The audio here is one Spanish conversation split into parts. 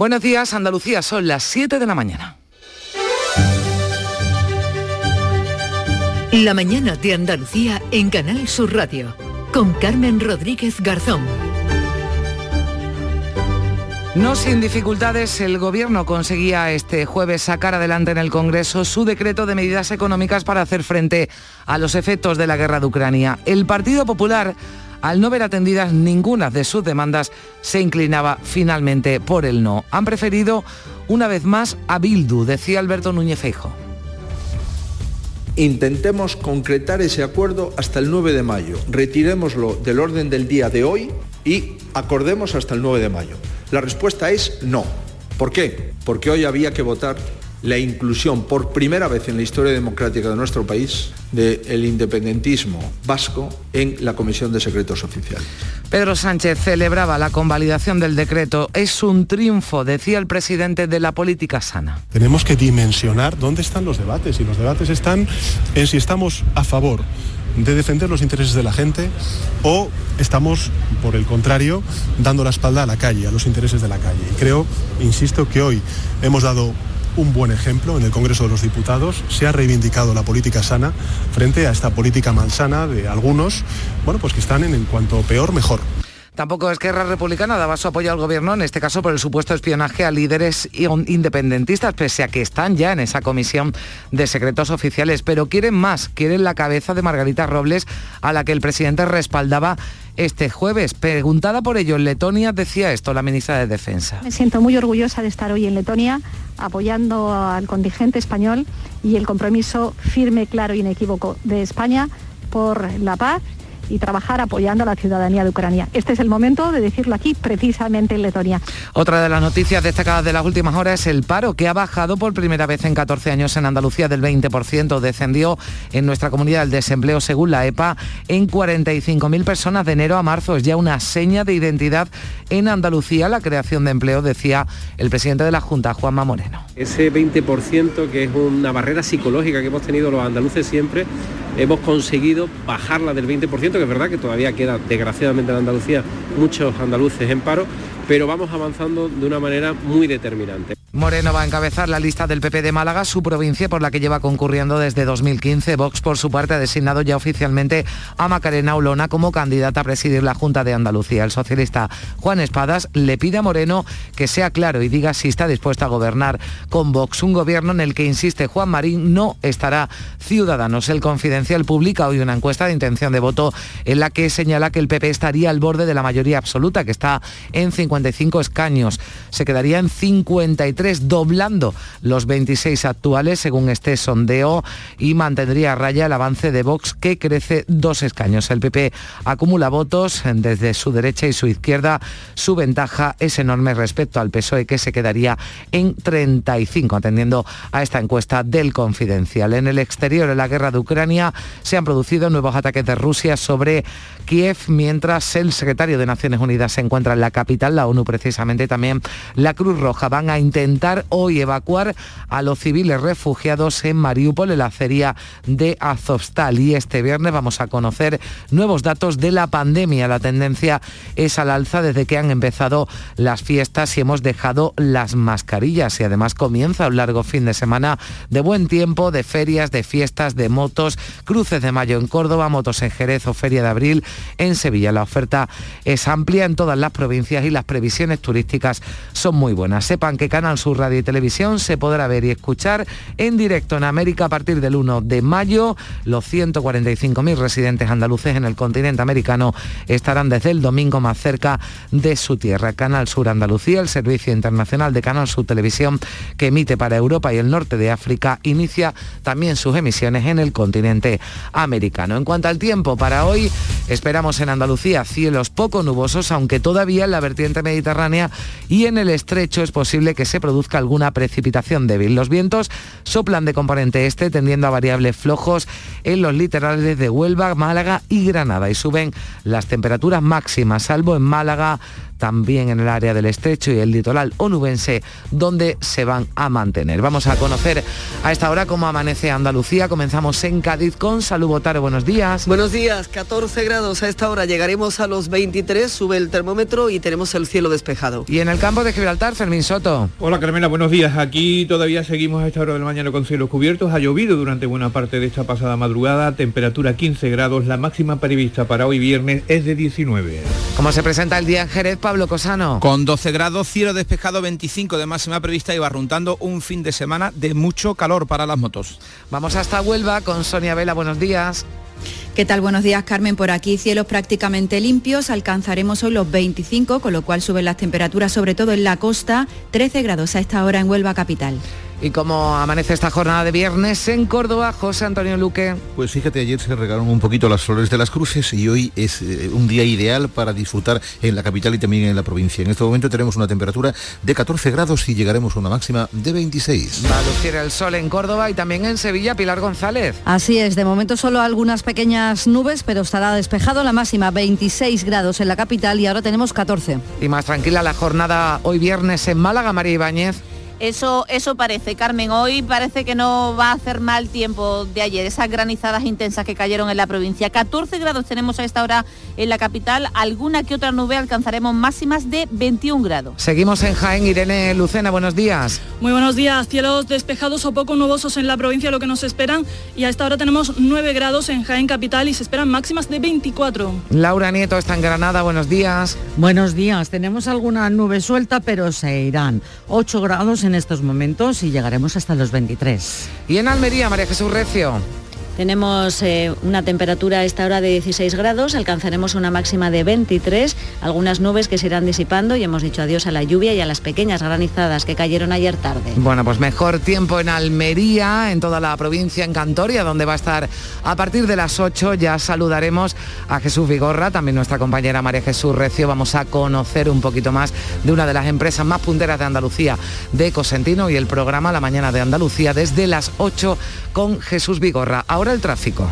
Buenos días, Andalucía, son las 7 de la mañana. La mañana de Andalucía en Canal Sur Radio, con Carmen Rodríguez Garzón. No sin dificultades, el Gobierno conseguía este jueves sacar adelante en el Congreso su decreto de medidas económicas para hacer frente a los efectos de la guerra de Ucrania. El Partido Popular al no ver atendidas ninguna de sus demandas, se inclinaba finalmente por el no. Han preferido una vez más a Bildu, decía Alberto Núñez Feijo. Intentemos concretar ese acuerdo hasta el 9 de mayo. Retirémoslo del orden del día de hoy y acordemos hasta el 9 de mayo. La respuesta es no. ¿Por qué? Porque hoy había que votar la inclusión por primera vez en la historia democrática de nuestro país del independentismo vasco en la Comisión de Secretos Oficiales. Pedro Sánchez celebraba la convalidación del decreto. Es un triunfo, decía el presidente de la política sana. Tenemos que dimensionar dónde están los debates y los debates están en si estamos a favor de defender los intereses de la gente o estamos, por el contrario, dando la espalda a la calle, a los intereses de la calle. Y creo, insisto, que hoy hemos dado un buen ejemplo en el Congreso de los Diputados. Se ha reivindicado la política sana frente a esta política malsana de algunos, bueno, pues que están en, en cuanto peor, mejor. Tampoco Esquerra Republicana daba su apoyo al gobierno, en este caso por el supuesto espionaje a líderes independentistas, pese a que están ya en esa comisión de secretos oficiales. Pero quieren más, quieren la cabeza de Margarita Robles, a la que el presidente respaldaba este jueves. Preguntada por ello en Letonia, decía esto la ministra de Defensa. Me siento muy orgullosa de estar hoy en Letonia apoyando al contingente español y el compromiso firme, claro y inequívoco de España por la paz y trabajar apoyando a la ciudadanía de Ucrania. Este es el momento de decirlo aquí, precisamente en Letonia. Otra de las noticias destacadas de las últimas horas es el paro, que ha bajado por primera vez en 14 años en Andalucía del 20%. Descendió en nuestra comunidad el desempleo, según la EPA, en 45.000 personas de enero a marzo. Es ya una seña de identidad en Andalucía la creación de empleo, decía el presidente de la Junta, Juanma Moreno. Ese 20% que es una barrera psicológica que hemos tenido los andaluces siempre, hemos conseguido bajarla del 20%, que es verdad que todavía queda desgraciadamente en Andalucía muchos andaluces en paro, pero vamos avanzando de una manera muy determinante. Moreno va a encabezar la lista del PP de Málaga, su provincia por la que lleva concurriendo desde 2015. Vox, por su parte, ha designado ya oficialmente a Macarena Olona como candidata a presidir la Junta de Andalucía. El socialista Juan Espadas le pide a Moreno que sea claro y diga si está dispuesto a gobernar con Vox, un gobierno en el que, insiste Juan Marín, no estará Ciudadanos. El Confidencial publica hoy una encuesta de intención de voto en la que señala que el PP estaría al borde de la mayoría absoluta, que está en 55 escaños. Se quedaría en 53 doblando los 26 actuales según este sondeo y mantendría a raya el avance de Vox que crece dos escaños. El PP acumula votos desde su derecha y su izquierda. Su ventaja es enorme respecto al PSOE que se quedaría en 35 atendiendo a esta encuesta del Confidencial. En el exterior de la guerra de Ucrania se han producido nuevos ataques de Rusia sobre Kiev mientras el secretario de Naciones Unidas se encuentra en la capital, la ONU precisamente también la Cruz Roja van a intentar hoy evacuar a los civiles refugiados en Mariupol, en la acería de Azovstal. Y este viernes vamos a conocer nuevos datos de la pandemia. La tendencia es al alza desde que han empezado las fiestas y hemos dejado las mascarillas. Y además comienza un largo fin de semana de buen tiempo, de ferias, de fiestas, de motos, cruces de mayo en Córdoba, motos en Jerez o Feria de Abril en Sevilla. La oferta es amplia en todas las provincias y las previsiones turísticas son muy buenas. Sepan que Canal su Radio y Televisión se podrá ver y escuchar en directo en América a partir del 1 de mayo. Los 145.000 residentes andaluces en el continente americano estarán desde el domingo más cerca de su tierra. Canal Sur Andalucía, el servicio internacional de Canal Sur Televisión que emite para Europa y el norte de África, inicia también sus emisiones en el continente americano. En cuanto al tiempo, para hoy esperamos en Andalucía cielos poco nubosos, aunque todavía en la vertiente mediterránea y en el estrecho es posible que se alguna precipitación débil. Los vientos soplan de componente este, tendiendo a variables flojos en los litorales de Huelva, Málaga y Granada y suben las temperaturas máximas, salvo en Málaga, también en el área del estrecho y el litoral onubense, donde se van a mantener. Vamos a conocer a esta hora cómo amanece Andalucía. Comenzamos en Cádiz con Salud Botaro. Buenos días. Buenos días, 14 grados a esta hora. Llegaremos a los 23, sube el termómetro y tenemos el cielo despejado. Y en el campo de Gibraltar, Fermín Soto. Hola Carmela, buenos días. Aquí todavía seguimos a esta hora de la mañana con cielos cubiertos. Ha llovido durante buena parte de esta pasada madrugada. Temperatura 15 grados. La máxima prevista para hoy viernes es de 19. ¿Cómo se presenta el día en Jerez, Pablo Cosano? Con 12 grados, cielo despejado 25 de máxima prevista y barruntando un fin de semana de mucho calor para las motos. Vamos hasta Huelva con Sonia Vela. Buenos días. ¿Qué tal? Buenos días, Carmen. Por aquí cielos prácticamente limpios. Alcanzaremos hoy los 25, con lo cual suben las temperaturas, sobre todo en la costa. 13 grados a esta hora en Huelva capital. ¿Y cómo amanece esta jornada de viernes en Córdoba, José Antonio Luque? Pues fíjate, ayer se regaron un poquito las flores de las cruces y hoy es eh, un día ideal para disfrutar en la capital y también en la provincia. En este momento tenemos una temperatura de 14 grados y llegaremos a una máxima de 26. Va a lucir el sol en Córdoba y también en Sevilla, Pilar González. Así es, de momento solo algunas pequeñas nubes, pero estará despejado la máxima 26 grados en la capital y ahora tenemos 14. Y más tranquila la jornada hoy viernes en Málaga, María Ibáñez. Eso, eso parece, Carmen. Hoy parece que no va a hacer mal tiempo de ayer, esas granizadas intensas que cayeron en la provincia. 14 grados tenemos a esta hora en la capital, alguna que otra nube alcanzaremos máximas de 21 grados. Seguimos en Jaén, Irene Lucena, buenos días. Muy buenos días, cielos despejados o poco nubosos en la provincia, lo que nos esperan, y a esta hora tenemos 9 grados en Jaén capital y se esperan máximas de 24. Laura Nieto está en Granada, buenos días. Buenos días, tenemos alguna nube suelta, pero se irán. 8 grados en en estos momentos y llegaremos hasta los 23. Y en Almería, María Jesús Recio. Tenemos eh, una temperatura a esta hora de 16 grados, alcanzaremos una máxima de 23, algunas nubes que se irán disipando y hemos dicho adiós a la lluvia y a las pequeñas granizadas que cayeron ayer tarde. Bueno, pues mejor tiempo en Almería, en toda la provincia, en Cantoria, donde va a estar a partir de las 8. Ya saludaremos a Jesús Vigorra, también nuestra compañera María Jesús Recio. Vamos a conocer un poquito más de una de las empresas más punteras de Andalucía, de Cosentino, y el programa La Mañana de Andalucía desde las 8 con Jesús Vigorra. Ahora el tráfico.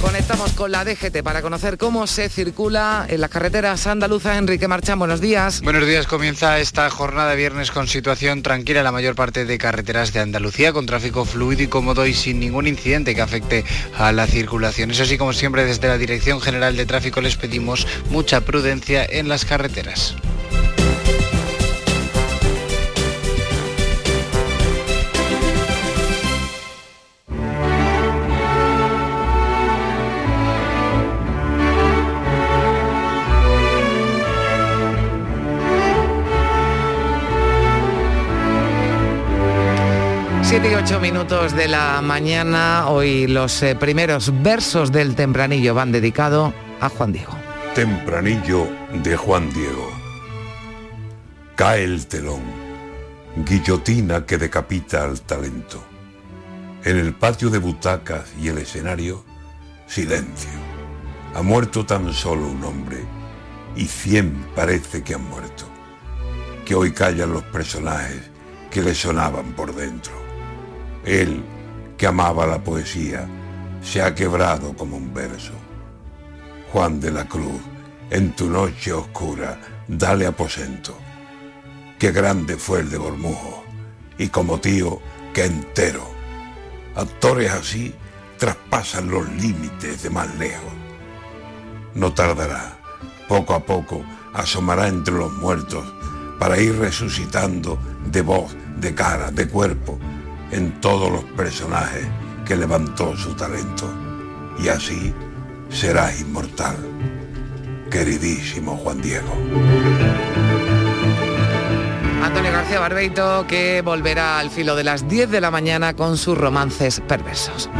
Conectamos con la DGT para conocer cómo se circula en las carreteras andaluzas. Enrique Marchán, buenos días. Buenos días, comienza esta jornada de viernes con situación tranquila en la mayor parte de carreteras de Andalucía, con tráfico fluido y cómodo y sin ningún incidente que afecte a la circulación. Eso sí, como siempre, desde la Dirección General de Tráfico les pedimos mucha prudencia en las carreteras. Siete y ocho minutos de la mañana, hoy los eh, primeros versos del tempranillo van dedicados a Juan Diego. Tempranillo de Juan Diego. Cae el telón, guillotina que decapita al talento. En el patio de butacas y el escenario, silencio. Ha muerto tan solo un hombre y cien parece que han muerto. Que hoy callan los personajes que le sonaban por dentro. Él, que amaba la poesía, se ha quebrado como un verso. Juan de la Cruz, en tu noche oscura, dale aposento. Qué grande fue el de Bormujo, y como tío, qué entero. Actores así traspasan los límites de más lejos. No tardará, poco a poco asomará entre los muertos para ir resucitando de voz, de cara, de cuerpo, en todos los personajes que levantó su talento. Y así serás inmortal, queridísimo Juan Diego. Antonio García Barbeito que volverá al filo de las 10 de la mañana con sus romances perversos.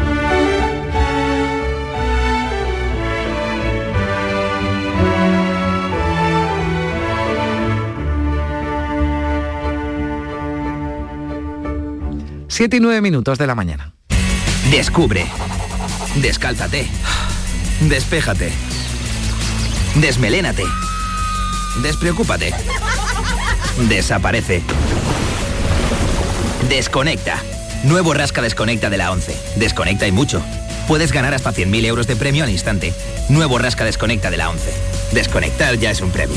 Siete y nueve minutos de la mañana. Descubre. Descálzate. Despéjate. Desmelénate. Despreocúpate. Desaparece. Desconecta. Nuevo Rasca Desconecta de la 11. Desconecta y mucho. puedes ganar hasta 100.000 euros de premio al instante. Nuevo Rasca Desconecta de la 11. Desconectar ya es un premio.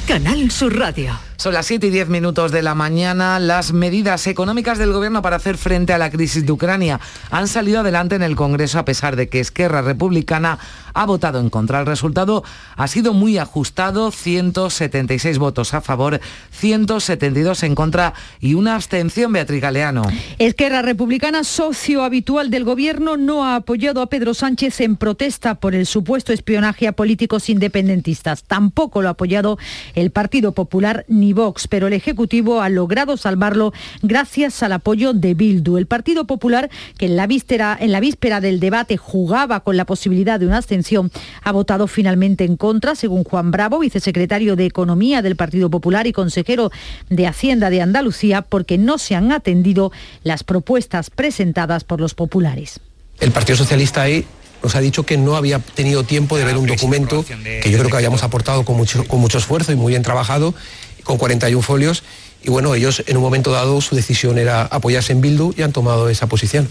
Canal Sur Radio. Son las 7 y 10 minutos de la mañana. Las medidas económicas del gobierno para hacer frente a la crisis de Ucrania han salido adelante en el Congreso a pesar de que Esquerra Republicana ha votado en contra. El resultado ha sido muy ajustado, 176 votos a favor, 172 en contra y una abstención, Beatriz Galeano. Esquerra Republicana, socio habitual del gobierno, no ha apoyado a Pedro Sánchez en protesta por el supuesto espionaje a políticos independentistas. Tampoco lo ha apoyado el Partido Popular ni Vox, pero el Ejecutivo ha logrado salvarlo gracias al apoyo de Bildu. El Partido Popular, que en la víspera, del debate jugaba con la posibilidad de una abstención, ha votado finalmente en contra, según Juan Bravo, vicesecretario de Economía del Partido Popular y consejero de Hacienda de Andalucía, porque no se han atendido las propuestas presentadas por los populares. El Partido Socialista ahí nos ha dicho que no había tenido tiempo de ver un documento que yo creo que habíamos aportado con mucho, con mucho esfuerzo y muy bien trabajado, con 41 folios. Y bueno, ellos en un momento dado su decisión era apoyarse en Bildu y han tomado esa posición.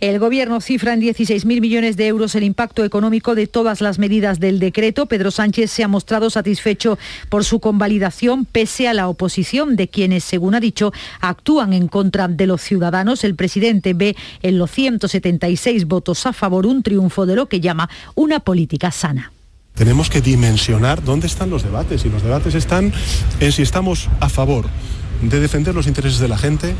El Gobierno cifra en 16.000 millones de euros el impacto económico de todas las medidas del decreto. Pedro Sánchez se ha mostrado satisfecho por su convalidación pese a la oposición de quienes, según ha dicho, actúan en contra de los ciudadanos. El presidente ve en los 176 votos a favor un triunfo de lo que llama una política sana. Tenemos que dimensionar dónde están los debates y los debates están en si estamos a favor de defender los intereses de la gente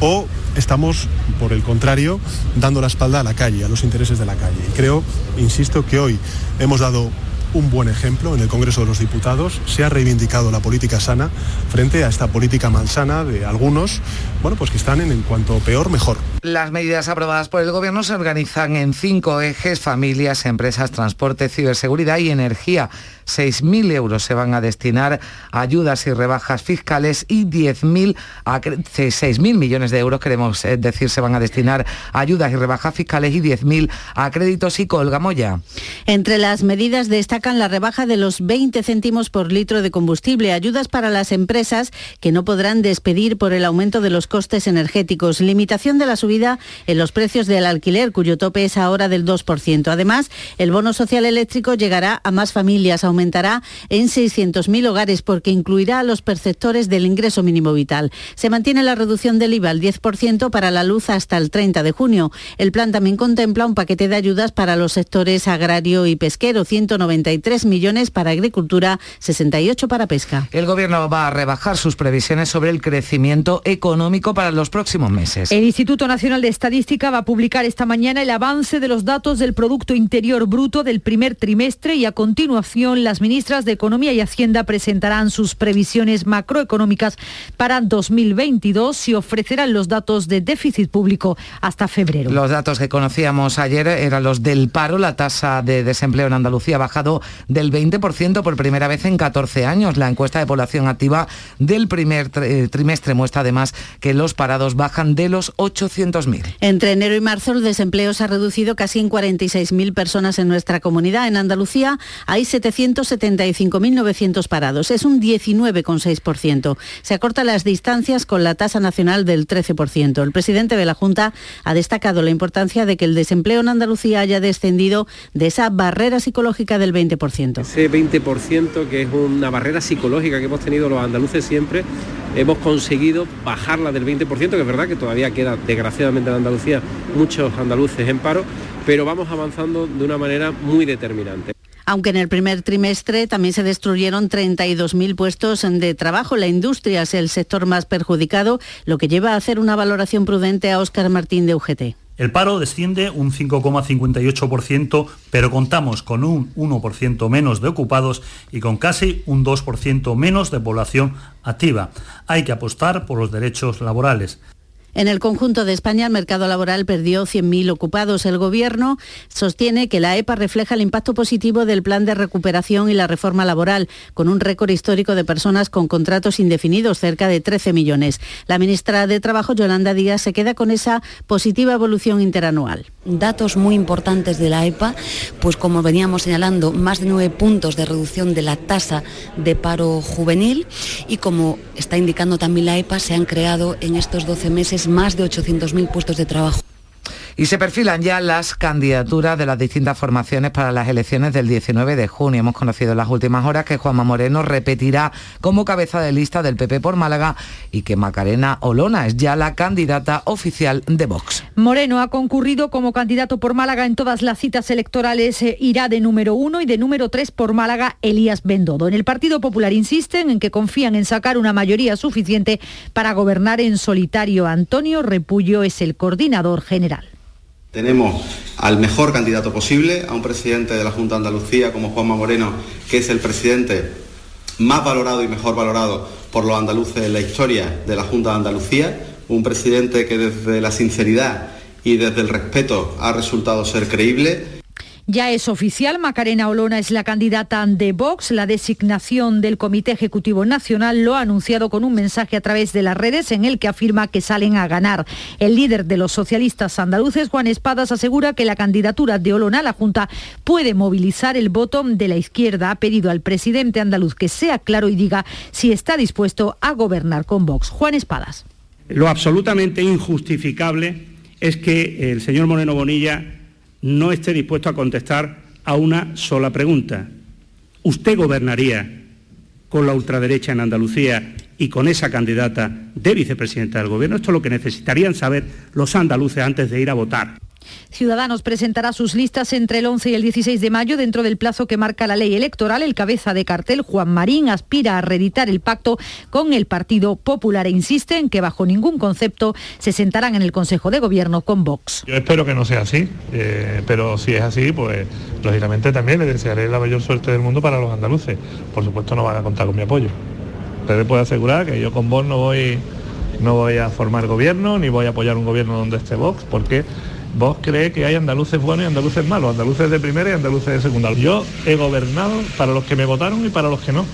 o estamos, por el contrario, dando la espalda a la calle, a los intereses de la calle. Y creo, insisto, que hoy hemos dado un buen ejemplo en el Congreso de los Diputados. Se ha reivindicado la política sana frente a esta política malsana de algunos, bueno, pues que están en, en cuanto peor, mejor. Las medidas aprobadas por el Gobierno se organizan en cinco ejes, familias, empresas, transporte, ciberseguridad y energía. 6.000 euros se van a destinar a ayudas y rebajas fiscales y 10.000 a 6.000 millones de euros, queremos eh, decir, se van a destinar a ayudas y rebajas fiscales y 10.000 a créditos y colga Moya. Entre las medidas destacan la rebaja de los 20 céntimos por litro de combustible, ayudas para las empresas que no podrán despedir por el aumento de los costes energéticos, limitación de la subida en los precios del alquiler, cuyo tope es ahora del 2%. Además, el bono social eléctrico llegará a más familias, aumentará en 600.000 hogares porque incluirá a los perceptores del ingreso mínimo vital. Se mantiene la reducción del IVA al 10% para la luz hasta el 30 de junio. El plan también contempla un paquete de ayudas para los sectores agrario y pesquero, 193 millones para agricultura, 68 para pesca. El Gobierno va a rebajar sus previsiones sobre el crecimiento económico para los próximos meses. El Instituto Nacional de Estadística va a publicar esta mañana el avance de los datos del Producto Interior Bruto del primer trimestre y a continuación las ministras de Economía y Hacienda presentarán sus previsiones macroeconómicas para 2022 y ofrecerán los datos de déficit público hasta febrero. Los datos que conocíamos ayer eran los del paro. La tasa de desempleo en Andalucía ha bajado del 20% por primera vez en 14 años. La encuesta de población activa del primer trimestre muestra además que los parados bajan de los 800.000. Entre enero y marzo el desempleo se ha reducido casi en 46.000 personas en nuestra comunidad. En Andalucía hay 775.900 parados. Es un 19,6%. Se acortan las distancias con la tasa nacional del 13%. El presidente de la Junta ha destacado la importancia de que el desempleo en Andalucía haya descendido de esa barrera psicológica del 20%. Ese 20% que es una barrera psicológica que hemos tenido los andaluces siempre, hemos conseguido bajarla del 20%, que es verdad que todavía queda desgraciadamente en Andalucía muchos andaluces en paro, pero vamos avanzando de una manera muy determinante. Aunque en el primer trimestre también se destruyeron 32.000 puestos de trabajo. La industria es el sector más perjudicado, lo que lleva a hacer una valoración prudente a Óscar Martín de UGT. El paro desciende un 5,58%, pero contamos con un 1% menos de ocupados y con casi un 2% menos de población activa. Hay que apostar por los derechos laborales. En el conjunto de España el mercado laboral perdió 100.000 ocupados. El Gobierno sostiene que la EPA refleja el impacto positivo del plan de recuperación y la reforma laboral, con un récord histórico de personas con contratos indefinidos, cerca de 13 millones. La ministra de Trabajo, Yolanda Díaz, se queda con esa positiva evolución interanual. Datos muy importantes de la EPA, pues como veníamos señalando, más de nueve puntos de reducción de la tasa de paro juvenil y como está indicando también la EPA, se han creado en estos 12 meses más de 800.000 puestos de trabajo. Y se perfilan ya las candidaturas de las distintas formaciones para las elecciones del 19 de junio. Hemos conocido en las últimas horas que Juanma Moreno repetirá como cabeza de lista del PP por Málaga y que Macarena Olona es ya la candidata oficial de Vox. Moreno ha concurrido como candidato por Málaga en todas las citas electorales. Eh, irá de número uno y de número tres por Málaga Elías Bendodo. En el Partido Popular insisten en que confían en sacar una mayoría suficiente para gobernar en solitario. Antonio Repullo es el coordinador general. Tenemos al mejor candidato posible, a un presidente de la Junta de Andalucía como Juanma Moreno, que es el presidente más valorado y mejor valorado por los andaluces en la historia de la Junta de Andalucía, un presidente que desde la sinceridad y desde el respeto ha resultado ser creíble ya es oficial, Macarena Olona es la candidata de Vox. La designación del Comité Ejecutivo Nacional lo ha anunciado con un mensaje a través de las redes en el que afirma que salen a ganar. El líder de los socialistas andaluces, Juan Espadas, asegura que la candidatura de Olona a la Junta puede movilizar el voto de la izquierda. Ha pedido al presidente andaluz que sea claro y diga si está dispuesto a gobernar con Vox. Juan Espadas. Lo absolutamente injustificable es que el señor Moreno Bonilla no esté dispuesto a contestar a una sola pregunta. ¿Usted gobernaría con la ultraderecha en Andalucía y con esa candidata de vicepresidenta del Gobierno? Esto es lo que necesitarían saber los andaluces antes de ir a votar. Ciudadanos presentará sus listas entre el 11 y el 16 de mayo dentro del plazo que marca la ley electoral. El cabeza de cartel, Juan Marín, aspira a reeditar el pacto con el Partido Popular e insiste en que bajo ningún concepto se sentarán en el Consejo de Gobierno con Vox. Yo espero que no sea así, eh, pero si es así, pues lógicamente también le desearé la mayor suerte del mundo para los andaluces. Por supuesto no van a contar con mi apoyo. Pero le puedo asegurar que yo con Vox no voy, no voy a formar gobierno, ni voy a apoyar un gobierno donde esté Vox, porque Vos creéis que hay andaluces buenos y andaluces malos, andaluces de primera y andaluces de segunda. Yo he gobernado para los que me votaron y para los que no.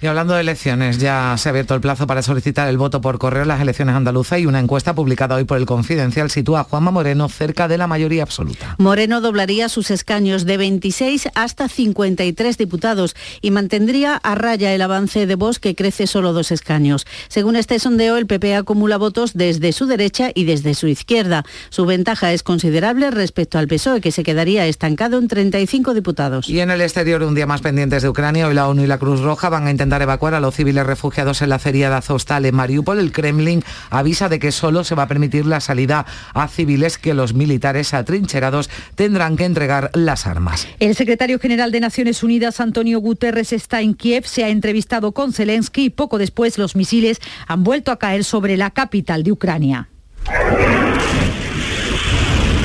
Y hablando de elecciones, ya se ha abierto el plazo para solicitar el voto por correo en las elecciones andaluzas y una encuesta publicada hoy por el Confidencial sitúa a Juanma Moreno cerca de la mayoría absoluta. Moreno doblaría sus escaños de 26 hasta 53 diputados y mantendría a raya el avance de Vox que crece solo dos escaños. Según este sondeo, el PP acumula votos desde su derecha y desde su izquierda. Su ventaja es considerable respecto al PSOE, que se quedaría estancado en 35 diputados. Y en el exterior, un día más pendientes de Ucrania, hoy la ONU y la Cruz Roja van a intentar evacuar a los civiles refugiados en la feria de Azostal en Mariupol, el Kremlin avisa de que solo se va a permitir la salida a civiles que los militares atrincherados tendrán que entregar las armas. El secretario general de Naciones Unidas, Antonio Guterres, está en Kiev, se ha entrevistado con Zelensky y poco después los misiles han vuelto a caer sobre la capital de Ucrania.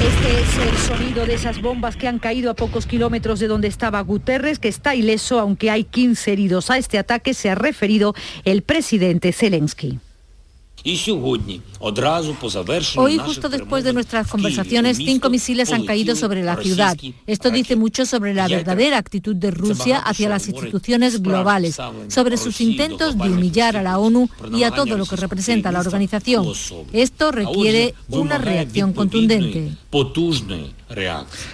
Este es el sonido de esas bombas que han caído a pocos kilómetros de donde estaba Guterres, que está ileso, aunque hay 15 heridos. A este ataque se ha referido el presidente Zelensky. Hoy, justo después de nuestras conversaciones, cinco misiles han caído sobre la ciudad. Esto dice mucho sobre la verdadera actitud de Rusia hacia las instituciones globales, sobre sus intentos de humillar a la ONU y a todo lo que representa la organización. Esto requiere una reacción contundente.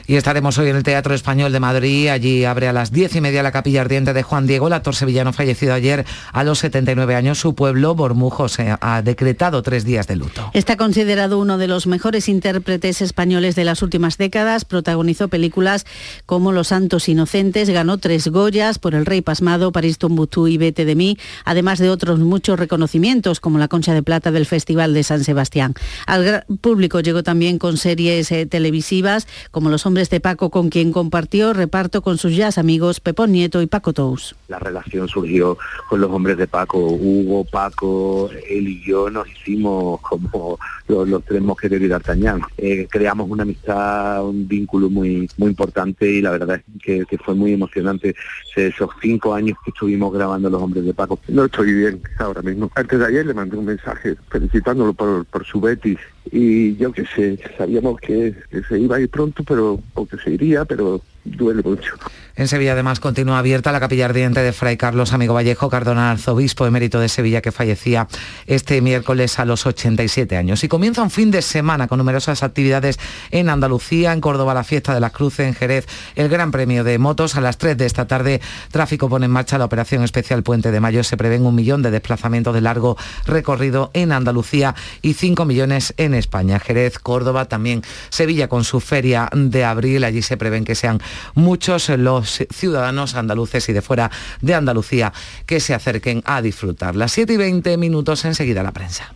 Y estaremos hoy en el Teatro Español de Madrid. Allí abre a las diez y media la capilla ardiente de Juan Diego, el actor sevillano fallecido ayer a los 79 años. Su pueblo, Bormujo, se ha decretado tres días de luto. Está considerado uno de los mejores intérpretes españoles de las últimas décadas. Protagonizó películas como Los Santos Inocentes, ganó tres Goyas por El Rey Pasmado, París Tombuctú y Vete de mí, además de otros muchos reconocimientos como la Concha de Plata del Festival de San Sebastián. Al público llegó también con series eh, televisivas como Los hombres de Paco, con quien compartió reparto con sus jazz amigos Pepón Nieto y Paco Tous. La relación surgió con los hombres de Paco. Hugo, Paco, él y yo nos hicimos como los, tres mosqueteros y D'Artagnan. Eh, creamos una amistad, un vínculo muy, muy importante y la verdad es que, que fue muy emocionante esos cinco años que estuvimos grabando Los Hombres de Paco. No estoy bien ahora mismo. Antes de ayer le mandé un mensaje felicitándolo por, por su Betis y yo qué sé, sabíamos que, que, se iba a ir pronto, pero o que se iría, pero duele mucho. En Sevilla además continúa abierta la capilla ardiente de Fray Carlos Amigo Vallejo, cardenal arzobispo emérito de Sevilla que fallecía este miércoles a los 87 años. Y comienza un fin de semana con numerosas actividades en Andalucía, en Córdoba la fiesta de las cruces, en Jerez el Gran Premio de Motos. A las 3 de esta tarde tráfico pone en marcha la operación especial Puente de Mayo. Se prevén un millón de desplazamientos de largo recorrido en Andalucía y 5 millones en España. Jerez, Córdoba, también Sevilla con su feria de abril. Allí se prevén que sean muchos los ciudadanos andaluces y de fuera de Andalucía que se acerquen a disfrutar. Las 7 y 20 minutos enseguida la prensa.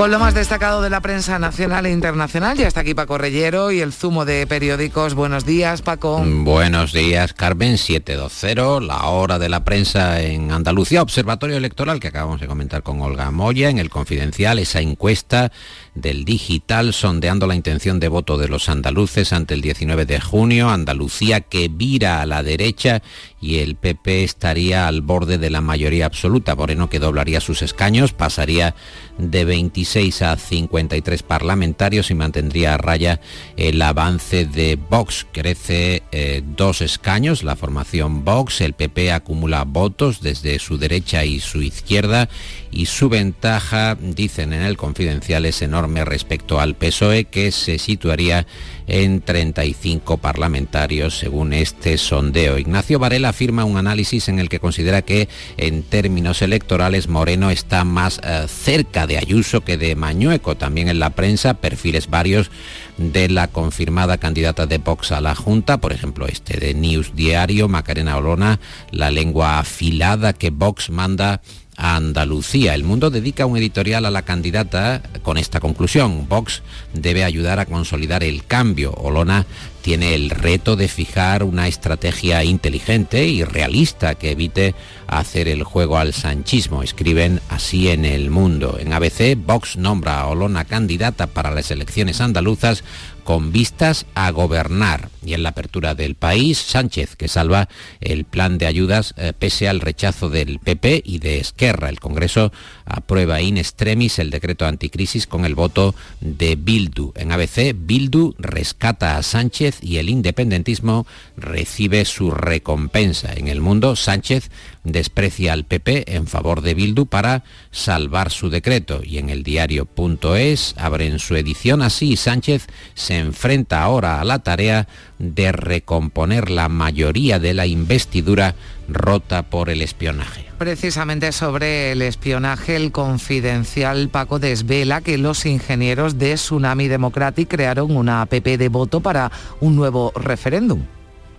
Con lo más destacado de la prensa nacional e internacional, ya está aquí Paco Reyero y el zumo de periódicos. Buenos días, Paco. Buenos días, Carmen. 720, la hora de la prensa en Andalucía. Observatorio Electoral que acabamos de comentar con Olga Moya en el Confidencial, esa encuesta del digital sondeando la intención de voto de los andaluces ante el 19 de junio. Andalucía que vira a la derecha y el PP estaría al borde de la mayoría absoluta. Moreno que doblaría sus escaños, pasaría de 26 a 53 parlamentarios y mantendría a raya el avance de Vox. Crece eh, dos escaños la formación Vox. El PP acumula votos desde su derecha y su izquierda y su ventaja, dicen en el confidencial, es enorme respecto al PSOE que se situaría en 35 parlamentarios según este sondeo. Ignacio Varela afirma un análisis en el que considera que en términos electorales Moreno está más eh, cerca de Ayuso que de Mañueco. También en la prensa perfiles varios de la confirmada candidata de Vox a la Junta, por ejemplo este de News Diario, Macarena Olona, la lengua afilada que Vox manda Andalucía. El Mundo dedica un editorial a la candidata con esta conclusión. Vox debe ayudar a consolidar el cambio. Olona tiene el reto de fijar una estrategia inteligente y realista que evite hacer el juego al sanchismo. Escriben así en el mundo. En ABC, Vox nombra a Olona candidata para las elecciones andaluzas con vistas a gobernar. Y en la apertura del país, Sánchez, que salva el plan de ayudas eh, pese al rechazo del PP y de Esquerra. El Congreso aprueba in extremis el decreto anticrisis con el voto de Bildu. En ABC, Bildu rescata a Sánchez y el independentismo recibe su recompensa. En el mundo, Sánchez desprecia al PP en favor de Bildu para salvar su decreto. Y en el diario.es abren su edición así. Sánchez se enfrenta ahora a la tarea de recomponer la mayoría de la investidura rota por el espionaje. Precisamente sobre el espionaje, el confidencial Paco desvela que los ingenieros de Tsunami Democratic crearon una app de voto para un nuevo referéndum.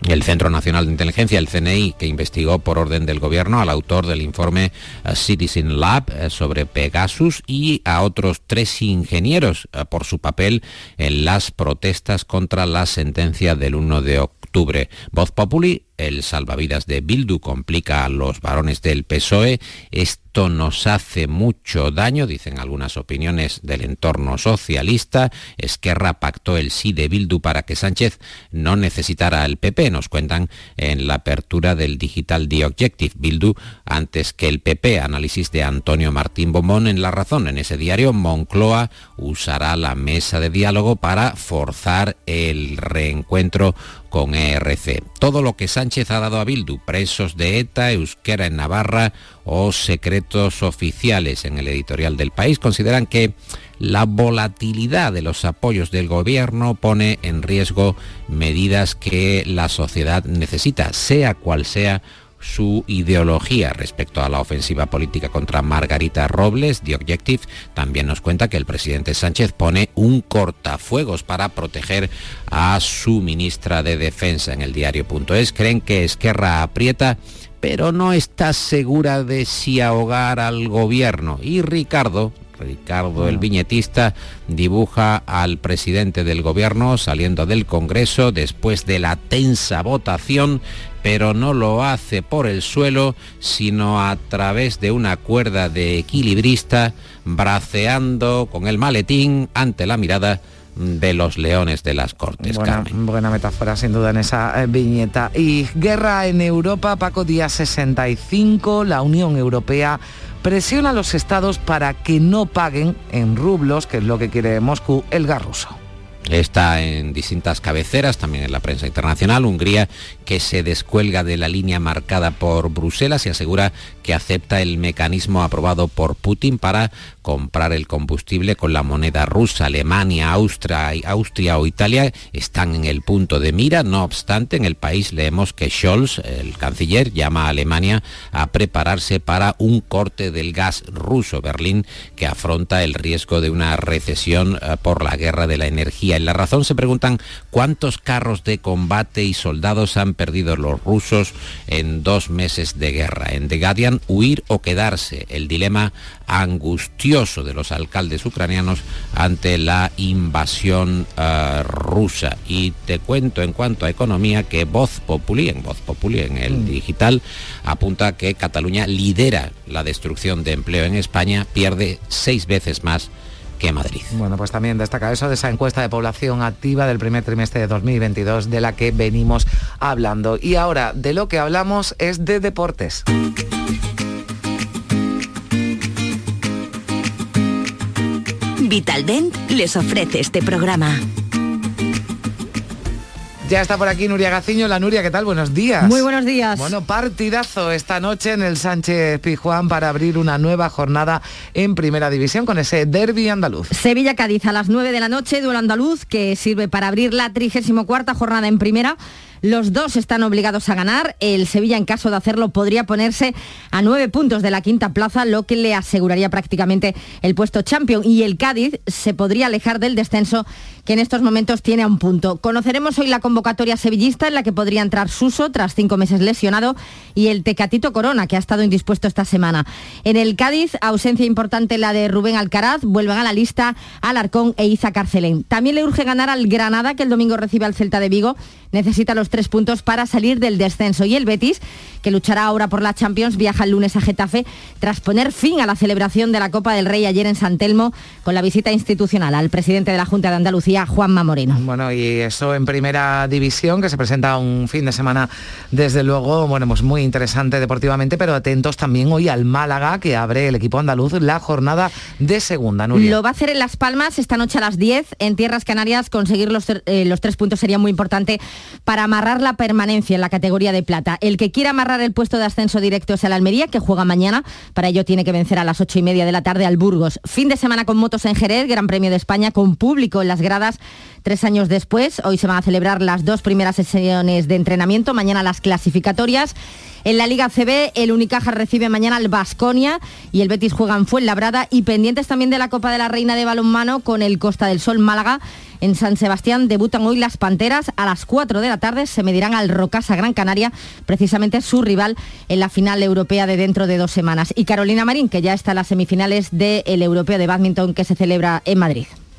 El Centro Nacional de Inteligencia, el CNI, que investigó por orden del gobierno al autor del informe eh, Citizen Lab eh, sobre Pegasus y a otros tres ingenieros eh, por su papel en las protestas contra la sentencia del 1 de octubre. Voz Populi el salvavidas de Bildu complica a los varones del PSOE. Esto nos hace mucho daño, dicen algunas opiniones del entorno socialista. Esquerra pactó el sí de Bildu para que Sánchez no necesitara al PP, nos cuentan en la apertura del Digital The Objective. Bildu antes que el PP, análisis de Antonio Martín Bomón en La Razón. En ese diario, Moncloa usará la mesa de diálogo para forzar el reencuentro con ERC. Todo lo que Sánchez ha dado a Bildu, presos de ETA, euskera en Navarra o secretos oficiales en el editorial del país, consideran que la volatilidad de los apoyos del gobierno pone en riesgo medidas que la sociedad necesita, sea cual sea su ideología respecto a la ofensiva política contra Margarita Robles. The Objective también nos cuenta que el presidente Sánchez pone un cortafuegos para proteger a su ministra de Defensa en el diario.es. Creen que Esquerra aprieta pero no está segura de si ahogar al gobierno. Y Ricardo, Ricardo el viñetista dibuja al presidente del gobierno saliendo del Congreso después de la tensa votación, pero no lo hace por el suelo, sino a través de una cuerda de equilibrista, braceando con el maletín ante la mirada de los leones de las Cortes. Buena, buena metáfora sin duda en esa eh, viñeta. Y guerra en Europa, Paco, día 65, la Unión Europea presiona a los estados para que no paguen en rublos, que es lo que quiere Moscú, el gas ruso. Está en distintas cabeceras, también en la prensa internacional. Hungría que se descuelga de la línea marcada por Bruselas y asegura que acepta el mecanismo aprobado por Putin para comprar el combustible con la moneda rusa. Alemania, Austria, Austria o Italia están en el punto de mira. No obstante, en el país leemos que Scholz, el canciller, llama a Alemania a prepararse para un corte del gas ruso. Berlín que afronta el riesgo de una recesión eh, por la guerra de la energía. En la razón se preguntan cuántos carros de combate y soldados han perdido los rusos en dos meses de guerra. En The Guardian, huir o quedarse. El dilema angustioso de los alcaldes ucranianos ante la invasión uh, rusa. Y te cuento en cuanto a economía que Voz Populi, en Voz Populi, en el mm. digital, apunta que Cataluña lidera la destrucción de empleo en España, pierde seis veces más que Madrid. Bueno, pues también destaca eso de esa encuesta de población activa del primer trimestre de 2022 de la que venimos hablando. Y ahora de lo que hablamos es de deportes. Vitaldent les ofrece este programa. Ya está por aquí Nuria Gaciño. La Nuria, ¿qué tal? Buenos días. Muy buenos días. Bueno, partidazo esta noche en el Sánchez Pijuán para abrir una nueva jornada en Primera División con ese derby andaluz. Sevilla-Cádiz a las 9 de la noche, duelo andaluz que sirve para abrir la 34 jornada en Primera los dos están obligados a ganar. El Sevilla, en caso de hacerlo, podría ponerse a nueve puntos de la quinta plaza, lo que le aseguraría prácticamente el puesto champion. Y el Cádiz se podría alejar del descenso que en estos momentos tiene a un punto. Conoceremos hoy la convocatoria sevillista en la que podría entrar Suso tras cinco meses lesionado y el Tecatito Corona, que ha estado indispuesto esta semana. En el Cádiz, ausencia importante la de Rubén Alcaraz, vuelven a la lista Alarcón e Iza Carcelén. También le urge ganar al Granada, que el domingo recibe al Celta de Vigo. Necesita los tres puntos para salir del descenso. Y el Betis, que luchará ahora por la Champions, viaja el lunes a Getafe tras poner fin a la celebración de la Copa del Rey ayer en San Telmo con la visita institucional al presidente de la Junta de Andalucía, Juanma Moreno. Bueno, y eso en primera división, que se presenta un fin de semana, desde luego, bueno, pues muy interesante deportivamente, pero atentos también hoy al Málaga, que abre el equipo andaluz la jornada de segunda. Lo va a hacer en Las Palmas esta noche a las 10 en Tierras Canarias. Conseguir los, eh, los tres puntos sería muy importante para amarrar la permanencia en la categoría de plata. El que quiera amarrar el puesto de ascenso directo es el Almería, que juega mañana. Para ello tiene que vencer a las ocho y media de la tarde al Burgos. Fin de semana con motos en Jerez, Gran Premio de España, con público en las gradas tres años después. Hoy se van a celebrar las dos primeras sesiones de entrenamiento, mañana las clasificatorias. En la Liga CB, el Unicaja recibe mañana al Basconia y el Betis juega en Fuenlabrada y pendientes también de la Copa de la Reina de Balonmano con el Costa del Sol Málaga. En San Sebastián debutan hoy las Panteras. A las 4 de la tarde se medirán al Rocasa Gran Canaria, precisamente su rival en la final europea de dentro de dos semanas. Y Carolina Marín, que ya está en las semifinales del Europeo de Badminton que se celebra en Madrid.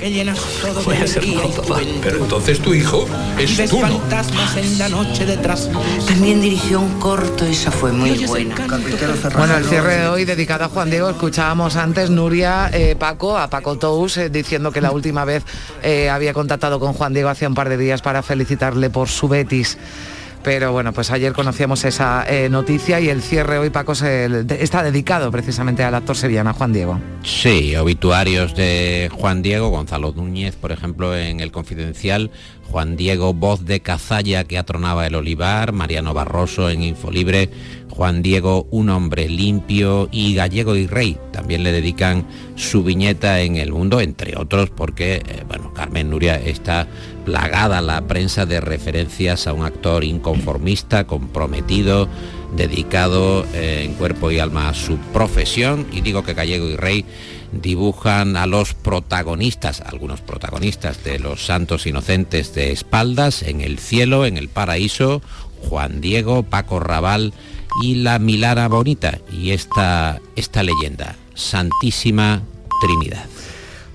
que llenas todo Voy a ser papá. Pero entonces tu hijo es tú, ¿no? en la noche detrás. También dirigió un corto, esa fue muy buena. Bueno, el cierre de hoy dedicado a Juan Diego, escuchábamos antes Nuria eh, Paco, a Paco Tous, eh, diciendo que la última vez eh, había contactado con Juan Diego hace un par de días para felicitarle por su Betis. Pero bueno, pues ayer conocíamos esa eh, noticia y el cierre hoy, Paco, está dedicado precisamente al actor sevillano Juan Diego. Sí, obituarios de Juan Diego, Gonzalo Núñez, por ejemplo, en El Confidencial, Juan Diego, voz de Cazalla que atronaba el olivar, Mariano Barroso en Infolibre, Juan Diego, un hombre limpio y gallego y rey. También le dedican su viñeta en el mundo, entre otros, porque, eh, bueno, Carmen Nuria está plagada la prensa de referencias a un actor inconformista, comprometido, dedicado eh, en cuerpo y alma a su profesión. Y digo que Gallego y Rey dibujan a los protagonistas, algunos protagonistas de los santos inocentes de espaldas, en el cielo, en el paraíso, Juan Diego, Paco Raval, y la Milara Bonita y esta, esta leyenda, Santísima Trinidad.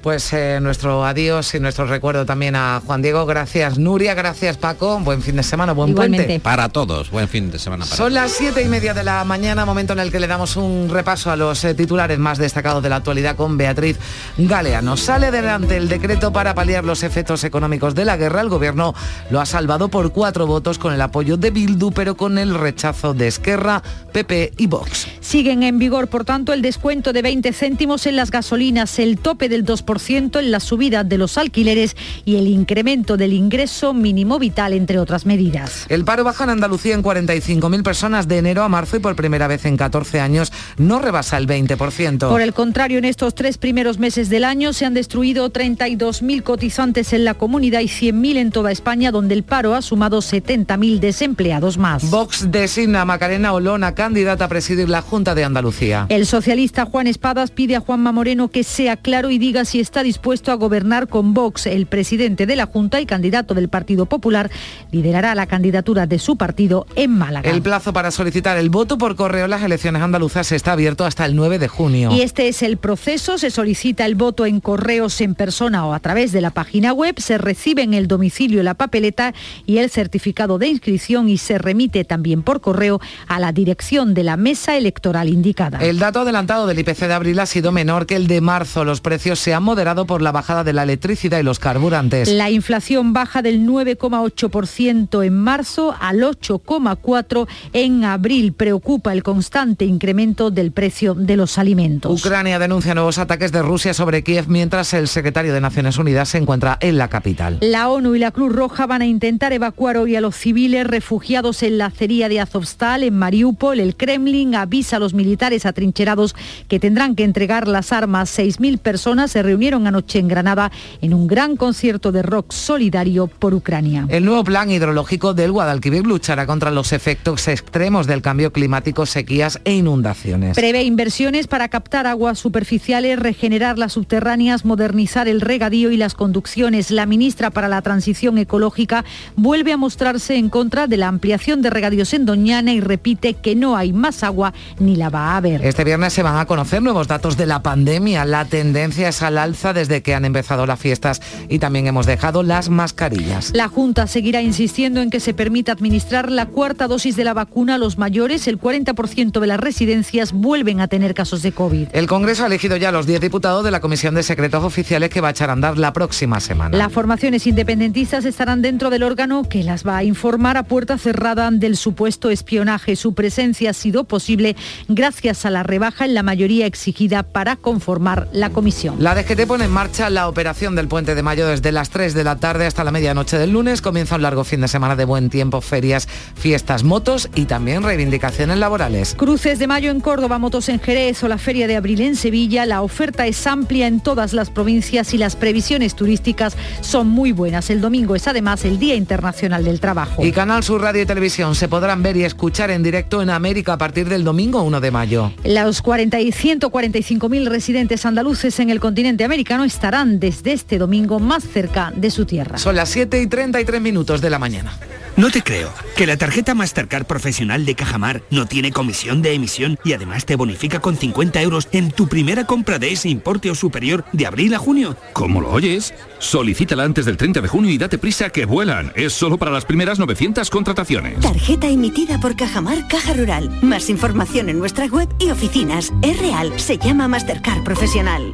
Pues eh, nuestro adiós y nuestro recuerdo también a Juan Diego. Gracias Nuria, gracias Paco. Buen fin de semana, buen puente. Para todos, buen fin de semana. Son las siete y media de la mañana, momento en el que le damos un repaso a los eh, titulares más destacados de la actualidad con Beatriz Galeano. Sale adelante el decreto para paliar los efectos económicos de la guerra. El gobierno lo ha salvado por cuatro votos con el apoyo de Bildu, pero con el rechazo de Esquerra, PP y Vox. Siguen en vigor, por tanto, el descuento de 20 céntimos en las gasolinas, el tope del 2% en la subida de los alquileres y el incremento del ingreso mínimo vital, entre otras medidas. El paro baja en Andalucía en 45.000 personas de enero a marzo y por primera vez en 14 años no rebasa el 20%. Por el contrario, en estos tres primeros meses del año se han destruido 32.000 cotizantes en la comunidad y 100.000 en toda España, donde el paro ha sumado 70.000 desempleados más. Vox designa a Macarena Olona candidata a presidir la Junta de Andalucía. El socialista Juan Espadas pide a Juanma Moreno que sea claro y diga si está dispuesto a gobernar con Vox. El presidente de la Junta y candidato del Partido Popular liderará la candidatura de su partido en Málaga. El plazo para solicitar el voto por correo en las elecciones andaluzas está abierto hasta el 9 de junio. Y este es el proceso. Se solicita el voto en correos en persona o a través de la página web. Se recibe en el domicilio la papeleta y el certificado de inscripción y se remite también por correo a la dirección de la mesa electoral indicada. El dato adelantado del IPC de abril ha sido menor que el de marzo. Los precios se han moderado por la bajada de la electricidad y los carburantes. La inflación baja del 9,8% en marzo al 8,4% en abril. Preocupa el constante incremento del precio de los alimentos. Ucrania denuncia nuevos ataques de Rusia sobre Kiev mientras el secretario de Naciones Unidas se encuentra en la capital. La ONU y la Cruz Roja van a intentar evacuar hoy a los civiles refugiados en la acería de Azovstal, en Mariupol. El Kremlin avisa a los militares atrincherados que tendrán que entregar las armas. 6.000 personas se reunieron anoche en Granada en un gran concierto de rock solidario por Ucrania. El nuevo plan hidrológico del Guadalquivir luchará contra los efectos extremos del cambio climático, sequías e inundaciones. Prevé inversiones para captar aguas superficiales, regenerar las subterráneas, modernizar el regadío y las conducciones. La ministra para la Transición Ecológica vuelve a mostrarse en contra de la ampliación de regadíos en Doñana y repite que no hay más agua ni la va a haber. Este viernes se van a conocer nuevos datos de la pandemia. La tendencia es al alza desde que han empezado las fiestas y también hemos dejado las mascarillas. La Junta seguirá insistiendo en que se permita administrar la cuarta dosis de la vacuna a los mayores. El 40% de las residencias vuelven a tener casos de COVID. El Congreso ha elegido ya a los 10 diputados de la Comisión de Secretos Oficiales que va a echar a andar la próxima semana. Las formaciones independentistas estarán dentro del órgano que las va a informar a puerta cerrada del supuesto espionaje. Su presencia ha sido posible gracias a la rebaja en la mayoría exigida para conformar la comisión. La DGT pone en marcha la operación del Puente de Mayo desde las 3 de la tarde hasta la medianoche del lunes. Comienza un largo fin de semana de buen tiempo, ferias, fiestas, motos y también reivindicaciones laborales. Cruces de Mayo en Córdoba, motos en Jerez o la Feria de Abril en Sevilla. La oferta es amplia en todas las provincias y las previsiones turísticas son muy buenas. El domingo es además el Día Internacional del Trabajo. Y Canal Sur Radio y Televisión se podrán ver y escuchar en directo en América a partir del domingo 1 de mayo. Los 40 y 145.000 residentes andaluces en el continente americano estarán desde este domingo más cerca de su tierra. Son las 7 y 33 minutos de la mañana. No te creo. Que la tarjeta Mastercard profesional de Cajamar no tiene comisión de emisión y además te bonifica con 50 euros en tu primera compra de ese importe o superior de abril a junio. ¿Cómo lo oyes? Solicítala antes del 30 de junio y date prisa que vuelan. Es solo para las primeras 900 contrataciones. Tarjeta emitida por Cajamar Caja Rural. Más información en nuestra web y oficinas. Es real. Se llama Mastercard Profesional.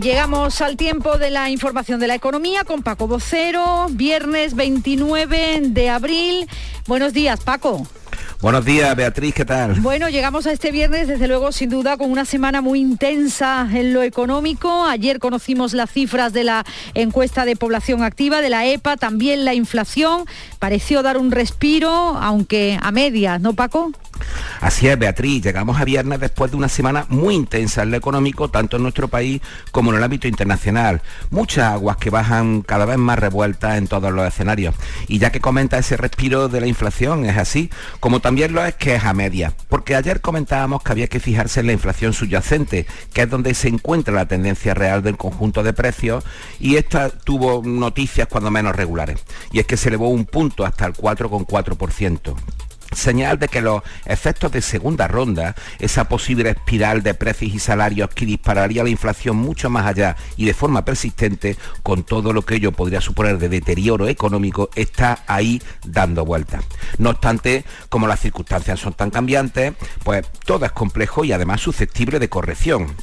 Llegamos al tiempo de la información de la economía con Paco Vocero, viernes 29 de abril. Buenos días, Paco. Buenos días, Beatriz, ¿qué tal? Bueno, llegamos a este viernes, desde luego, sin duda, con una semana muy intensa en lo económico. Ayer conocimos las cifras de la encuesta de población activa, de la EPA, también la inflación. Pareció dar un respiro, aunque a medias, ¿no, Paco? Así es, Beatriz, llegamos a viernes después de una semana muy intensa en lo económico, tanto en nuestro país como en el ámbito internacional. Muchas aguas que bajan cada vez más revueltas en todos los escenarios. Y ya que comenta ese respiro de la inflación, es así, como también lo es que es a media. Porque ayer comentábamos que había que fijarse en la inflación subyacente, que es donde se encuentra la tendencia real del conjunto de precios, y esta tuvo noticias cuando menos regulares. Y es que se elevó un punto hasta el 4,4% señal de que los efectos de segunda ronda, esa posible espiral de precios y salarios que dispararía la inflación mucho más allá y de forma persistente, con todo lo que ello podría suponer de deterioro económico, está ahí dando vueltas. No obstante, como las circunstancias son tan cambiantes, pues todo es complejo y además susceptible de corrección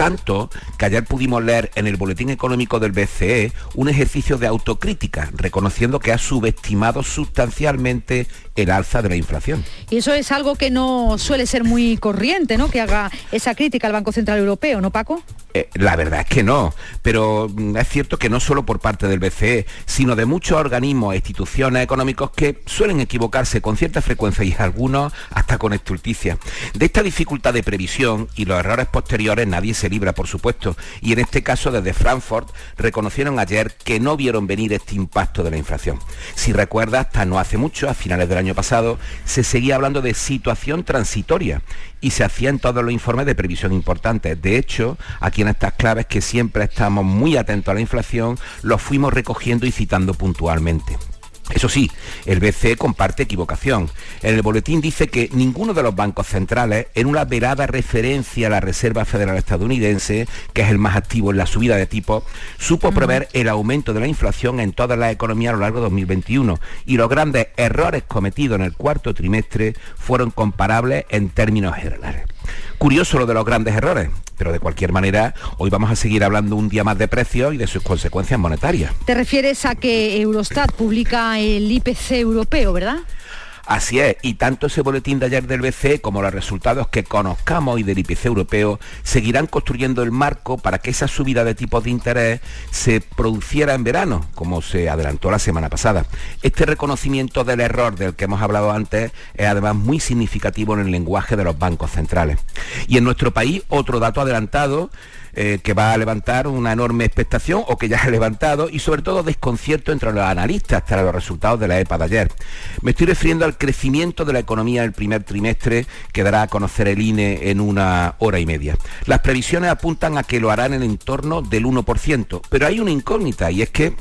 tanto que ayer pudimos leer en el Boletín Económico del BCE un ejercicio de autocrítica, reconociendo que ha subestimado sustancialmente el alza de la inflación. Y eso es algo que no suele ser muy corriente, ¿no? Que haga esa crítica al Banco Central Europeo, ¿no, Paco? Eh, la verdad es que no, pero mm, es cierto que no solo por parte del BCE, sino de muchos organismos e instituciones económicos que suelen equivocarse con cierta frecuencia y algunos hasta con estulticia. De esta dificultad de previsión y los errores posteriores nadie se libra, por supuesto, y en este caso desde Frankfurt reconocieron ayer que no vieron venir este impacto de la inflación. Si recuerda, hasta no hace mucho, a finales del año pasado, se seguía hablando de situación transitoria y se hacían todos los informes de previsión importantes. De hecho, aquí en estas claves que siempre estamos muy atentos a la inflación, los fuimos recogiendo y citando puntualmente. Eso sí, el BCE comparte equivocación. En el boletín dice que ninguno de los bancos centrales, en una verada referencia a la Reserva Federal estadounidense, que es el más activo en la subida de tipos, supo prever el aumento de la inflación en todas las economías a lo largo de 2021 y los grandes errores cometidos en el cuarto trimestre fueron comparables en términos generales. Curioso lo de los grandes errores, pero de cualquier manera hoy vamos a seguir hablando un día más de precios y de sus consecuencias monetarias. Te refieres a que Eurostat publica el IPC europeo, ¿verdad? Así es, y tanto ese boletín de ayer del BCE como los resultados que conozcamos hoy del IPC europeo seguirán construyendo el marco para que esa subida de tipos de interés se produciera en verano, como se adelantó la semana pasada. Este reconocimiento del error del que hemos hablado antes es además muy significativo en el lenguaje de los bancos centrales. Y en nuestro país, otro dato adelantado eh, que va a levantar una enorme expectación o que ya ha levantado y sobre todo desconcierto entre los analistas tras los resultados de la EPA de ayer. Me estoy refiriendo al crecimiento de la economía del primer trimestre que dará a conocer el INE en una hora y media. Las previsiones apuntan a que lo harán en entorno del 1%, pero hay una incógnita y es que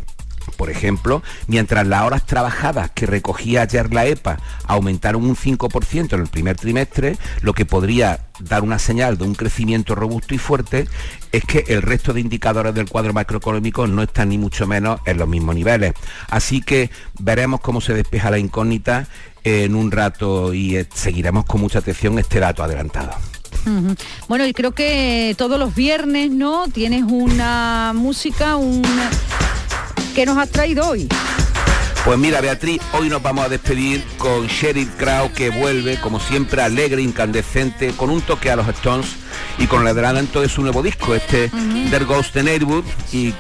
por ejemplo, mientras las horas trabajadas que recogía ayer la EPA aumentaron un 5% en el primer trimestre, lo que podría dar una señal de un crecimiento robusto y fuerte es que el resto de indicadores del cuadro macroeconómico no están ni mucho menos en los mismos niveles. Así que veremos cómo se despeja la incógnita en un rato y eh, seguiremos con mucha atención este dato adelantado. Bueno, y creo que todos los viernes, ¿no? Tienes una música, un ¿Qué nos has traído hoy? Pues mira, Beatriz, hoy nos vamos a despedir con Sheryl Crow, que vuelve, como siempre, alegre, incandescente, con un toque a los Stones y con el adelanto de su nuevo disco, este There Goes the Neighborhood, y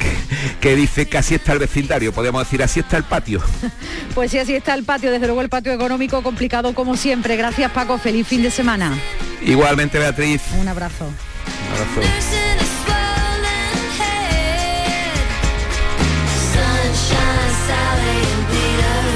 que, dice que así está el vecindario, podemos decir, así está el patio. Pues sí, así está el patio, desde luego el patio económico complicado como siempre. Gracias Paco, feliz fin de semana. Igualmente Beatriz. Un abrazo. Un abrazo.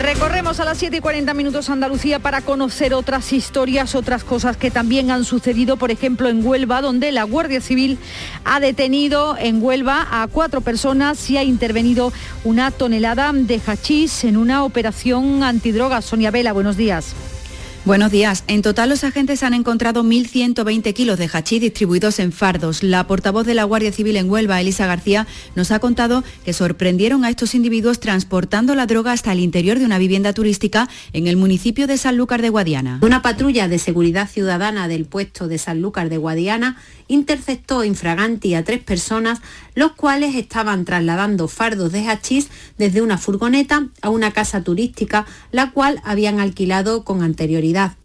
Recorremos a las 7 y 40 minutos Andalucía para conocer otras historias, otras cosas que también han sucedido, por ejemplo en Huelva, donde la Guardia Civil ha detenido en Huelva a cuatro personas y ha intervenido una tonelada de hachís en una operación antidroga. Sonia Vela, buenos días. Buenos días. En total los agentes han encontrado 1.120 kilos de hachís distribuidos en fardos. La portavoz de la Guardia Civil en Huelva, Elisa García, nos ha contado que sorprendieron a estos individuos transportando la droga hasta el interior de una vivienda turística en el municipio de Sanlúcar de Guadiana. Una patrulla de seguridad ciudadana del puesto de Sanlúcar de Guadiana interceptó infraganti a tres personas, los cuales estaban trasladando fardos de hachís desde una furgoneta a una casa turística, la cual habían alquilado con anterioridad.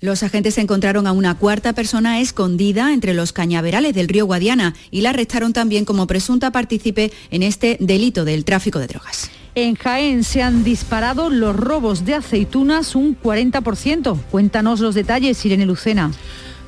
Los agentes encontraron a una cuarta persona escondida entre los cañaverales del río Guadiana y la arrestaron también como presunta partícipe en este delito del tráfico de drogas. En Jaén se han disparado los robos de aceitunas un 40%. Cuéntanos los detalles, Irene Lucena.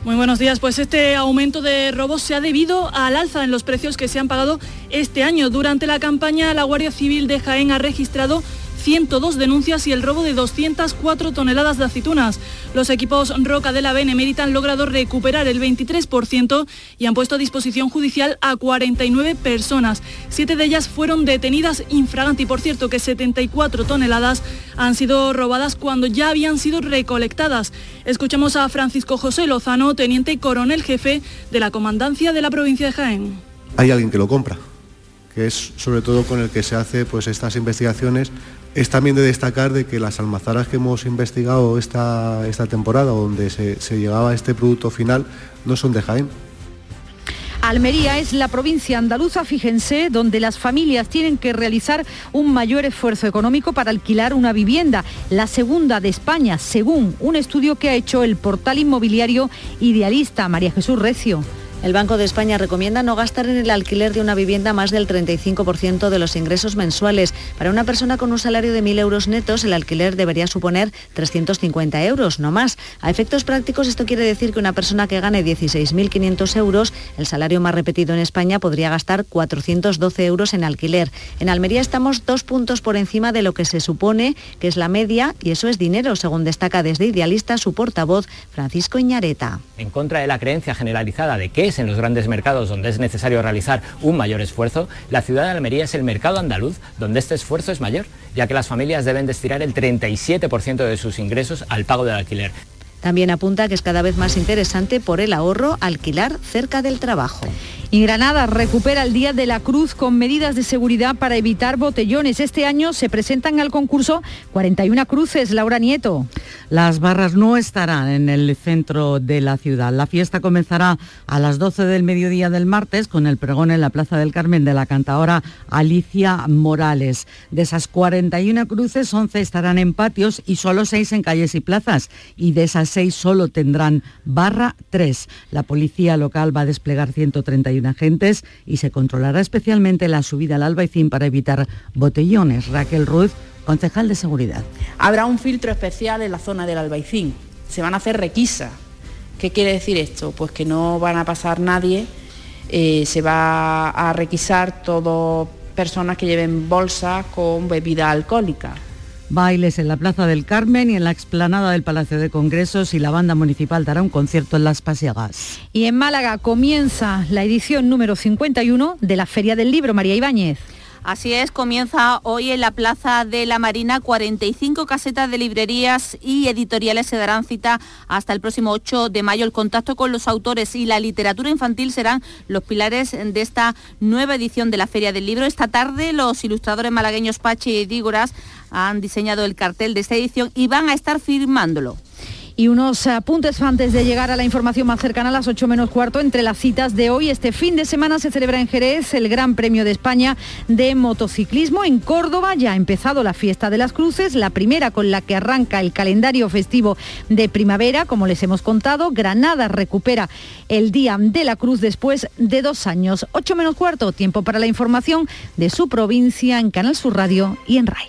Muy buenos días. Pues este aumento de robos se ha debido al alza en los precios que se han pagado este año. Durante la campaña, la Guardia Civil de Jaén ha registrado 102 denuncias y el robo de 204 toneladas de aceitunas. Los equipos Roca de la Benemérita han logrado recuperar el 23% y han puesto a disposición judicial a 49 personas. Siete de ellas fueron detenidas infraganti. Por cierto, que 74 toneladas han sido robadas cuando ya habían sido recolectadas. Escuchamos a Francisco José Lozano, teniente coronel jefe de la Comandancia de la provincia de Jaén. Hay alguien que lo compra que es sobre todo con el que se hace pues estas investigaciones es también de destacar de que las almazaras que hemos investigado esta, esta temporada, donde se, se llegaba a este producto final, no son de Jaén. Almería es la provincia andaluza, fíjense, donde las familias tienen que realizar un mayor esfuerzo económico para alquilar una vivienda, la segunda de España, según un estudio que ha hecho el portal inmobiliario Idealista María Jesús Recio. El Banco de España recomienda no gastar en el alquiler de una vivienda más del 35% de los ingresos mensuales. Para una persona con un salario de 1.000 euros netos, el alquiler debería suponer 350 euros, no más. A efectos prácticos, esto quiere decir que una persona que gane 16.500 euros, el salario más repetido en España, podría gastar 412 euros en alquiler. En Almería estamos dos puntos por encima de lo que se supone que es la media y eso es dinero, según destaca desde Idealista su portavoz Francisco Iñareta. En contra de la creencia generalizada de que en los grandes mercados donde es necesario realizar un mayor esfuerzo, la ciudad de Almería es el mercado andaluz donde este esfuerzo es mayor, ya que las familias deben destinar el 37% de sus ingresos al pago del alquiler. También apunta que es cada vez más interesante por el ahorro alquilar cerca del trabajo. Y Granada recupera el Día de la Cruz con medidas de seguridad para evitar botellones. Este año se presentan al concurso 41 cruces. Laura Nieto. Las barras no estarán en el centro de la ciudad. La fiesta comenzará a las 12 del mediodía del martes con el pregón en la Plaza del Carmen de la cantadora Alicia Morales. De esas 41 cruces, 11 estarán en patios y solo 6 en calles y plazas. Y de esas 6 solo tendrán barra 3. La policía local va a desplegar 131 agentes y se controlará especialmente la subida al Albaicín para evitar botellones. Raquel Ruiz, concejal de seguridad. Habrá un filtro especial en la zona del Albaicín. Se van a hacer requisas. ¿Qué quiere decir esto? Pues que no van a pasar nadie. eh, se va a requisar todo personas que lleven bolsas con bebida alcohólica. bailes en la Plaza del Carmen y en la explanada del Palacio de Congresos y la banda municipal dará un concierto en Las Pasiagas. Y en Málaga comienza la edición número 51 de la Feria del Libro, María Ibáñez. Así es, comienza hoy en la Plaza de la Marina 45 casetas de librerías y editoriales se darán cita hasta el próximo 8 de mayo. El contacto con los autores y la literatura infantil serán los pilares de esta nueva edición de la Feria del Libro. Esta tarde los ilustradores malagueños Pachi y Dígoras han diseñado el cartel de esta edición y van a estar firmándolo. Y unos apuntes antes de llegar a la información más cercana a las 8 menos cuarto. Entre las citas de hoy, este fin de semana se celebra en Jerez el Gran Premio de España de Motociclismo. En Córdoba ya ha empezado la fiesta de las cruces, la primera con la que arranca el calendario festivo de primavera, como les hemos contado. Granada recupera el Día de la Cruz después de dos años. 8 menos cuarto, tiempo para la información de su provincia en Canal Sur Radio y en RAI.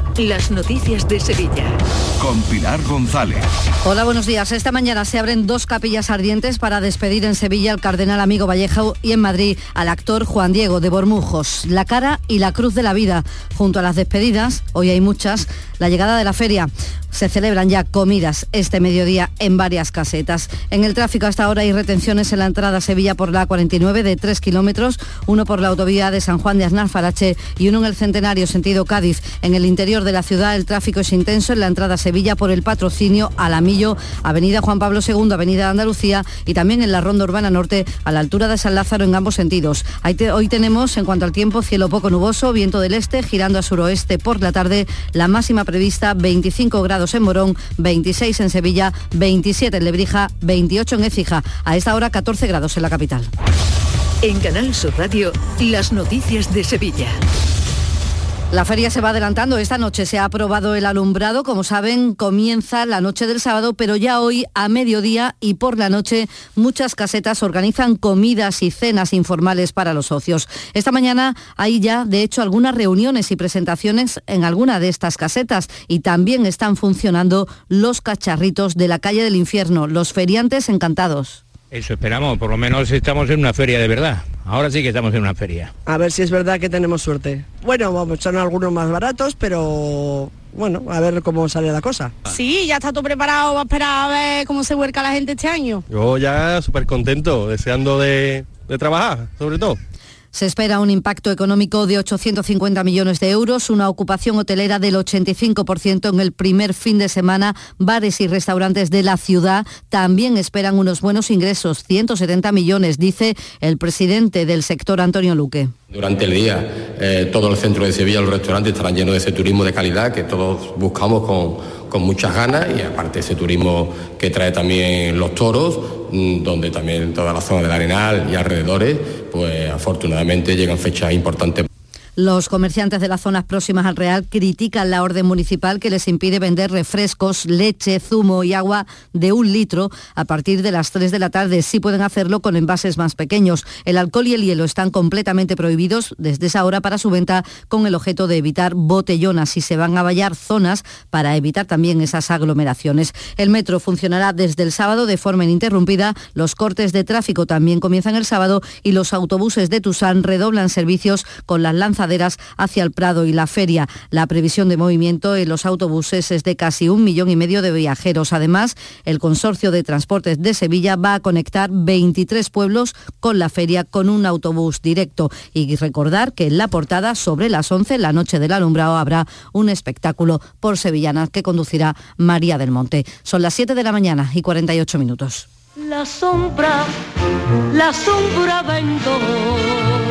las noticias de Sevilla. Con Pilar González. Hola, buenos días. Esta mañana se abren dos capillas ardientes para despedir en Sevilla al cardenal amigo Vallejo y en Madrid al actor Juan Diego de Bormujos. La cara y la cruz de la vida. Junto a las despedidas, hoy hay muchas, la llegada de la feria. Se celebran ya comidas este mediodía en varias casetas. En el tráfico hasta ahora hay retenciones en la entrada a Sevilla por la 49 de 3 kilómetros, uno por la autovía de San Juan de Aznar Farache y uno en el Centenario sentido Cádiz. En el interior de la ciudad el tráfico es intenso en la entrada a Sevilla por el patrocinio Alamillo, Avenida Juan Pablo II, Avenida Andalucía y también en la Ronda Urbana Norte a la altura de San Lázaro en ambos sentidos. Hoy tenemos en cuanto al tiempo cielo poco nuboso, viento del este girando a suroeste por la tarde, la máxima prevista 25 grados en Morón, 26 en Sevilla, 27 en Lebrija, 28 en Écija. A esta hora 14 grados en la capital. En Canal Sur Radio, las noticias de Sevilla. La feria se va adelantando. Esta noche se ha aprobado el alumbrado. Como saben, comienza la noche del sábado, pero ya hoy a mediodía y por la noche muchas casetas organizan comidas y cenas informales para los socios. Esta mañana hay ya, de hecho, algunas reuniones y presentaciones en alguna de estas casetas y también están funcionando los cacharritos de la calle del infierno, los feriantes encantados. Eso esperamos, por lo menos estamos en una feria de verdad. Ahora sí que estamos en una feria. A ver si es verdad que tenemos suerte. Bueno, vamos, son algunos más baratos, pero bueno, a ver cómo sale la cosa. Sí, ya está todo preparado, va a esperar a ver cómo se vuelca la gente este año. Yo ya súper contento, deseando de, de trabajar, sobre todo. Se espera un impacto económico de 850 millones de euros, una ocupación hotelera del 85% en el primer fin de semana. Bares y restaurantes de la ciudad también esperan unos buenos ingresos, 170 millones, dice el presidente del sector, Antonio Luque. Durante el día, eh, todo el centro de Sevilla, los restaurantes estarán llenos de ese turismo de calidad que todos buscamos con, con muchas ganas y aparte ese turismo que trae también los toros, donde también toda la zona del Arenal y alrededores, pues afortunadamente llegan fechas importantes. Los comerciantes de las zonas próximas al Real critican la orden municipal que les impide vender refrescos, leche, zumo y agua de un litro a partir de las 3 de la tarde. Sí pueden hacerlo con envases más pequeños. El alcohol y el hielo están completamente prohibidos desde esa hora para su venta con el objeto de evitar botellonas y se van a vallar zonas para evitar también esas aglomeraciones. El metro funcionará desde el sábado de forma ininterrumpida. Los cortes de tráfico también comienzan el sábado y los autobuses de Tusán redoblan servicios con las hacia el Prado y la feria. La previsión de movimiento en los autobuses es de casi un millón y medio de viajeros. Además, el Consorcio de Transportes de Sevilla va a conectar 23 pueblos con la feria con un autobús directo. Y recordar que en la portada, sobre las 11, la noche del alumbrado, habrá un espectáculo por sevillanas que conducirá María del Monte. Son las 7 de la mañana y 48 minutos. La sombra, la sombra vento.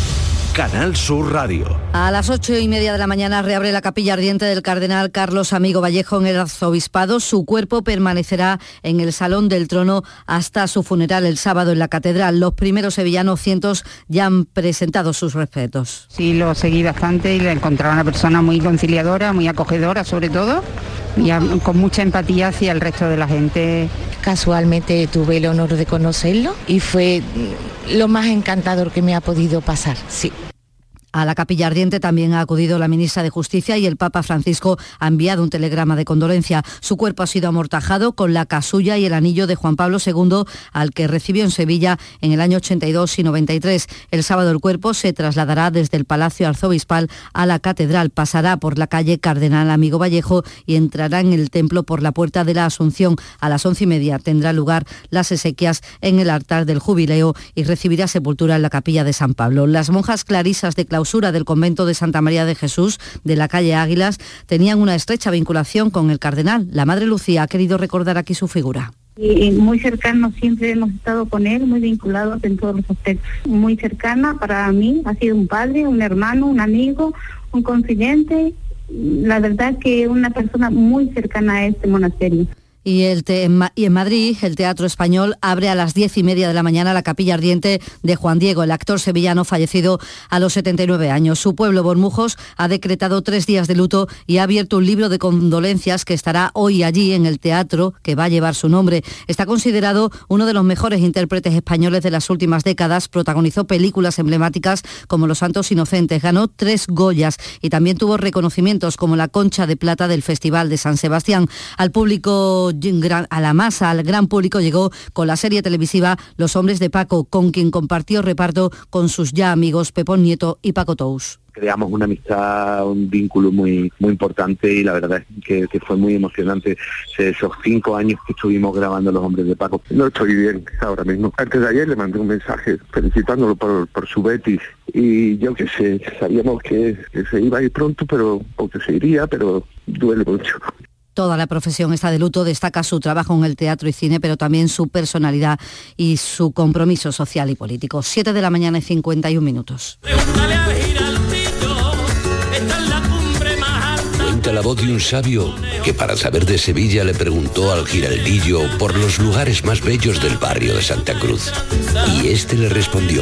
Canal Sur Radio. A las ocho y media de la mañana reabre la capilla ardiente del cardenal Carlos Amigo Vallejo en el arzobispado. Su cuerpo permanecerá en el Salón del Trono hasta su funeral el sábado en la catedral. Los primeros sevillanos cientos ya han presentado sus respetos. Sí, lo seguí bastante y le encontraba una persona muy conciliadora, muy acogedora sobre todo y con mucha empatía hacia el resto de la gente. Casualmente tuve el honor de conocerlo y fue lo más encantador que me ha podido pasar, sí. A la capilla ardiente también ha acudido la ministra de Justicia y el Papa Francisco ha enviado un telegrama de condolencia. Su cuerpo ha sido amortajado con la casulla y el anillo de Juan Pablo II, al que recibió en Sevilla en el año 82 y 93. El sábado el cuerpo se trasladará desde el Palacio Arzobispal a la Catedral, pasará por la calle Cardenal Amigo Vallejo y entrará en el templo por la Puerta de la Asunción. A las once y media tendrá lugar las exequias en el altar del jubileo y recibirá sepultura en la capilla de San Pablo. Las monjas clarisas de clausura del convento de Santa María de Jesús de la calle Águilas tenían una estrecha vinculación con el cardenal. La Madre Lucía ha querido recordar aquí su figura. Muy cercanos, siempre hemos estado con él, muy vinculados en todos los aspectos. Muy cercana para mí, ha sido un padre, un hermano, un amigo, un confidente. La verdad que una persona muy cercana a este monasterio. Y, el te- y en Madrid, el Teatro Español abre a las diez y media de la mañana la capilla ardiente de Juan Diego, el actor sevillano fallecido a los 79 años. Su pueblo, Bormujos, ha decretado tres días de luto y ha abierto un libro de condolencias que estará hoy allí en el teatro que va a llevar su nombre. Está considerado uno de los mejores intérpretes españoles de las últimas décadas. Protagonizó películas emblemáticas como Los Santos Inocentes. Ganó tres Goyas y también tuvo reconocimientos como la Concha de Plata del Festival de San Sebastián. Al público, a la masa, al gran público llegó con la serie televisiva Los Hombres de Paco, con quien compartió reparto con sus ya amigos Pepón Nieto y Paco Tous. creamos una amistad, un vínculo muy muy importante y la verdad es que, que fue muy emocionante esos cinco años que estuvimos grabando Los Hombres de Paco. No estoy bien ahora mismo. Antes de ayer le mandé un mensaje felicitándolo por, por su Betis y yo que sé, sabíamos que, que se iba a ir pronto, pero o que se iría, pero duele mucho. Toda la profesión está de luto, destaca su trabajo en el teatro y cine, pero también su personalidad y su compromiso social y político. 7 de la mañana y 51 minutos. Cuenta la voz de un sabio que para saber de Sevilla le preguntó al giraldillo por los lugares más bellos del barrio de Santa Cruz. Y este le respondió,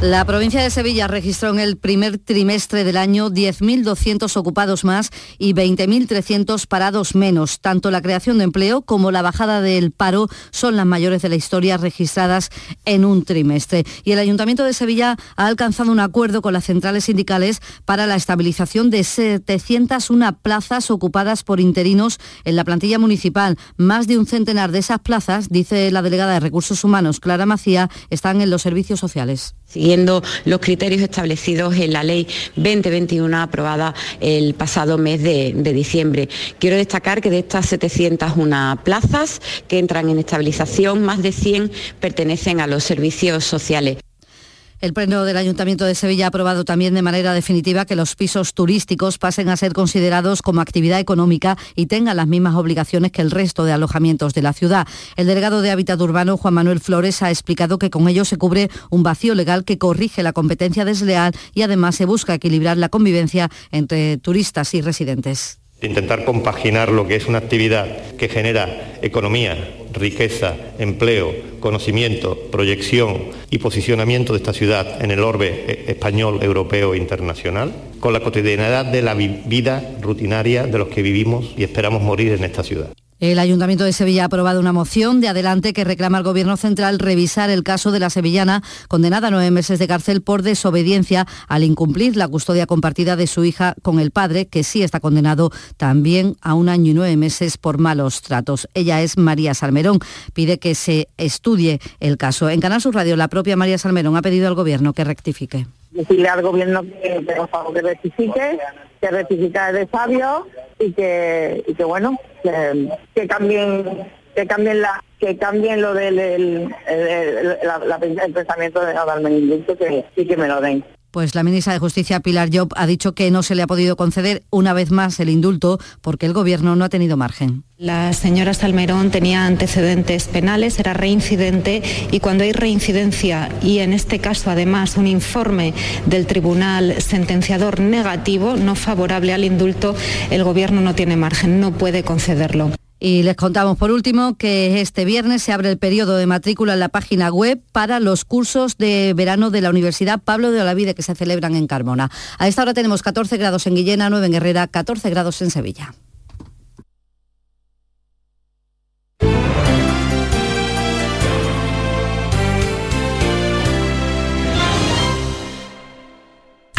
La provincia de Sevilla registró en el primer trimestre del año 10.200 ocupados más y 20.300 parados menos. Tanto la creación de empleo como la bajada del paro son las mayores de la historia registradas en un trimestre. Y el Ayuntamiento de Sevilla ha alcanzado un acuerdo con las centrales sindicales para la estabilización de 701 plazas ocupadas por interinos en la plantilla municipal. Más de un centenar de esas plazas, dice la delegada de Recursos Humanos, Clara Macía, están en los servicios sociales. Siguiendo los criterios establecidos en la Ley 2021 aprobada el pasado mes de, diciembre. Quiero destacar que de estas 701 plazas que entran en estabilización, más de 100 pertenecen a los servicios sociales. El Pleno del Ayuntamiento de Sevilla ha aprobado también de manera definitiva que los pisos turísticos pasen a ser considerados como actividad económica y tengan las mismas obligaciones que el resto de alojamientos de la ciudad. El delegado de Hábitat Urbano, Juan Manuel Flores, ha explicado que con ello se cubre un vacío legal que corrige la competencia desleal y además se busca equilibrar la convivencia entre turistas y residentes. Intentar compaginar lo que es una actividad que genera economía, riqueza, empleo, conocimiento, proyección y posicionamiento de esta ciudad en el orbe eh, español, europeo e internacional, con la cotidianidad de la vi- vida rutinaria de los que vivimos y esperamos morir en esta ciudad. El Ayuntamiento de Sevilla ha aprobado una moción de adelante que reclama al Gobierno Central revisar el caso de la sevillana condenada a nueve meses de cárcel por desobediencia al incumplir la custodia compartida de su hija con el padre, que sí está condenado también a un año y nueve meses por malos tratos. Ella es María Salmerón. Pide que se estudie el caso. En Canal Sur Radio, la propia María Salmerón ha pedido al Gobierno que rectifique. Decirle al Gobierno que, por favor, que rectifique, que rectifique de sabio y que, y que bueno, que, que cambien que cambien la que cambien lo del el, el- la- la- el pensamiento de el indulto que sí que me lo den. Pues la ministra de Justicia, Pilar Job, ha dicho que no se le ha podido conceder una vez más el indulto porque el Gobierno no ha tenido margen. La señora Salmerón tenía antecedentes penales, era reincidente y cuando hay reincidencia y en este caso además un informe del tribunal sentenciador negativo, no favorable al indulto, el Gobierno no tiene margen, no puede concederlo. Y les contamos por último que este viernes se abre el periodo de matrícula en la página web para los cursos de verano de la Universidad Pablo de Olavide que se celebran en Carmona. A esta hora tenemos 14 grados en Guillena, 9 en Herrera, 14 grados en Sevilla.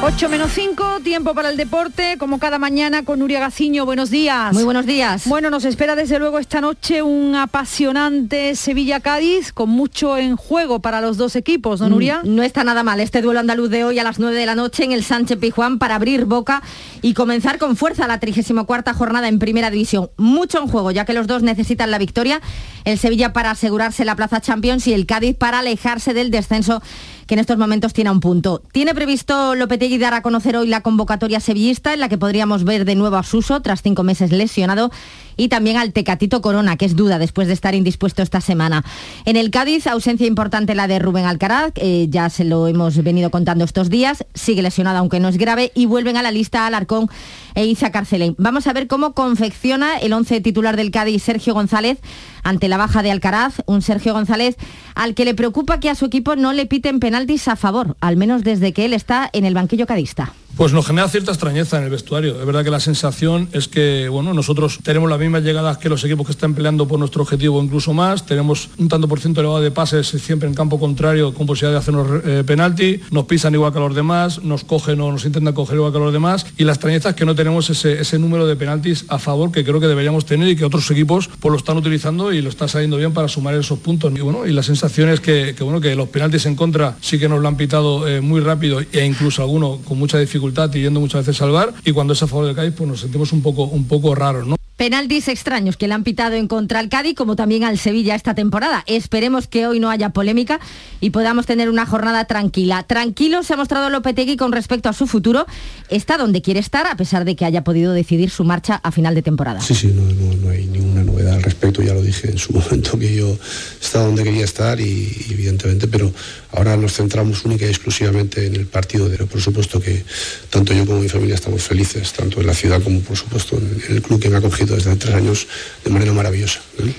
8 menos 5, tiempo para el deporte, como cada mañana con Nuria Gaciño. Buenos días. Muy buenos días. Bueno, nos espera desde luego esta noche un apasionante Sevilla-Cádiz con mucho en juego para los dos equipos, ¿no, Nuria? Mm, No está nada mal este duelo andaluz de hoy a las 9 de la noche en el Sánchez Pijuán para abrir boca y comenzar con fuerza la 34 jornada en Primera División. Mucho en juego, ya que los dos necesitan la victoria. El Sevilla para asegurarse la plaza Champions y el Cádiz para alejarse del descenso que en estos momentos tiene a un punto. Tiene previsto Lopetegui dar a conocer hoy la convocatoria sevillista en la que podríamos ver de nuevo a Suso tras cinco meses lesionado y también al Tecatito Corona, que es duda después de estar indispuesto esta semana. En el Cádiz, ausencia importante la de Rubén Alcaraz, ya se lo hemos venido contando estos días, sigue lesionado aunque no es grave y vuelven a la lista Alarcón e Isa Carcelén. Vamos a ver cómo confecciona el once titular del Cádiz Sergio González ante la baja de Alcaraz, un Sergio González al que le preocupa que a su equipo no le piten penaltis a favor, al menos desde que él está en el banquillo cadista. Pues nos genera cierta extrañeza en el vestuario. Es verdad que la sensación es que bueno, nosotros tenemos las mismas llegadas que los equipos que están peleando por nuestro objetivo, incluso más. Tenemos un tanto por ciento elevado de pases siempre en campo contrario con posibilidad de hacernos eh, penalti. Nos pisan igual que a los demás, nos cogen o nos intentan coger igual que a los demás. Y la extrañeza es que no tenemos ese, ese número de penaltis a favor que creo que deberíamos tener y que otros equipos pues, lo están utilizando y lo está saliendo bien para sumar esos puntos. Y, bueno, y la sensación es que, que, bueno, que los penaltis en contra sí que nos lo han pitado eh, muy rápido e incluso alguno con mucha dificultad y yendo muchas veces a salvar y cuando es a favor del Cádiz pues nos sentimos un poco, un poco raros, ¿no? Penaltis extraños que le han pitado en contra al Cádiz como también al Sevilla esta temporada. Esperemos que hoy no haya polémica y podamos tener una jornada tranquila. Tranquilo se ha mostrado Lopetegui con respecto a su futuro. Está donde quiere estar a pesar de que haya podido decidir su marcha a final de temporada. Sí, sí, no, no, no hay ninguna novedad al respecto, ya lo dije en su momento que yo estaba donde quería estar y, y evidentemente, pero ahora nos centramos única y exclusivamente en el partido, pero por supuesto que tanto yo como mi familia estamos felices, tanto en la ciudad como por supuesto en, el club que me ha acogido desde hace tres años de manera maravillosa. ¿eh?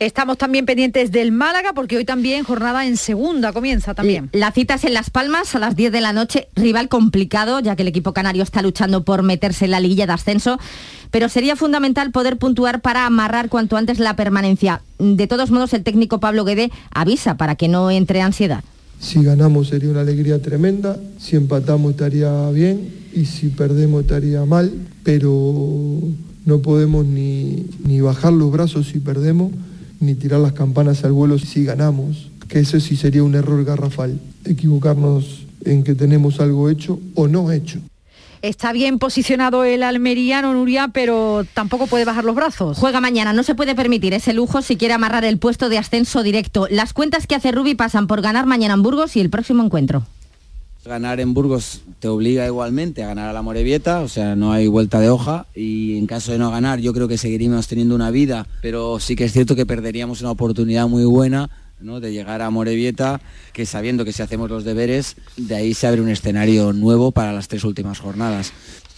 Estamos también pendientes del Málaga porque hoy también jornada en segunda comienza también. La cita es en Las Palmas a las 10 de la noche, rival complicado ya que el equipo canario está luchando por meterse en la liguilla de ascenso, pero sería fundamental poder puntuar para amarrar cuanto antes la permanencia. De todos modos, el técnico Pablo Guede avisa para que no entre ansiedad. Si ganamos sería una alegría tremenda, si empatamos estaría bien y si perdemos estaría mal, pero no podemos ni, ni bajar los brazos si perdemos, ni tirar las campanas al vuelo si ganamos, que eso sí sería un error garrafal, equivocarnos en que tenemos algo hecho o no hecho. Está bien posicionado el almeriano Nuria, pero tampoco puede bajar los brazos. Juega mañana, no se puede permitir ese lujo si quiere amarrar el puesto de ascenso directo. Las cuentas que hace Rubi pasan por ganar mañana en Burgos y el próximo encuentro. Ganar en Burgos te obliga igualmente a ganar a la Morevieta, o sea, no hay vuelta de hoja y en caso de no ganar yo creo que seguiríamos teniendo una vida, pero sí que es cierto que perderíamos una oportunidad muy buena ¿no? de llegar a Morevieta, que sabiendo que si hacemos los deberes, de ahí se abre un escenario nuevo para las tres últimas jornadas.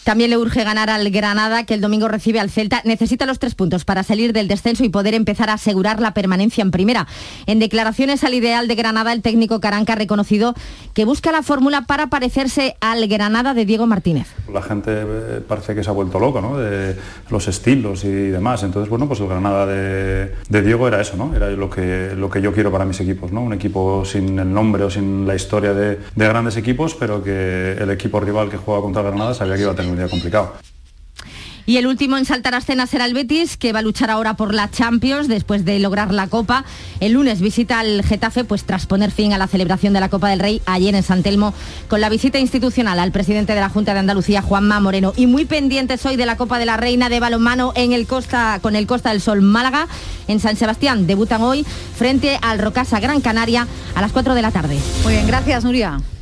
También le urge ganar al Granada, que el domingo recibe al Celta. Necesita los tres puntos para salir del descenso y poder empezar a asegurar la permanencia en primera. En declaraciones al ideal de Granada, el técnico Caranca ha reconocido que busca la fórmula para parecerse al Granada de Diego Martínez. La gente eh, parece que se ha vuelto loco, ¿no? De los estilos y demás. Entonces, bueno, pues el Granada de, Diego era eso, ¿no? Era lo que, lo que yo quiero para mis equipos, ¿no? Un equipo sin el nombre o sin la historia de, de grandes equipos, pero que el equipo rival que juega contra Granada sabía que iba a tener un día complicado. Y el último en saltar a escena será el Betis, que va a luchar ahora por la Champions después de lograr la Copa. El lunes visita al Getafe, pues tras poner fin a la celebración de la Copa del Rey ayer en San Telmo, con la visita institucional al presidente de la Junta de Andalucía, Juanma Moreno. Y muy pendientes hoy de la Copa de la Reina de balonmano en el Costa, con el Costa del Sol Málaga. En San Sebastián debutan hoy frente al Rocasa Gran Canaria a las 4 de la tarde. Muy bien, gracias Nuria.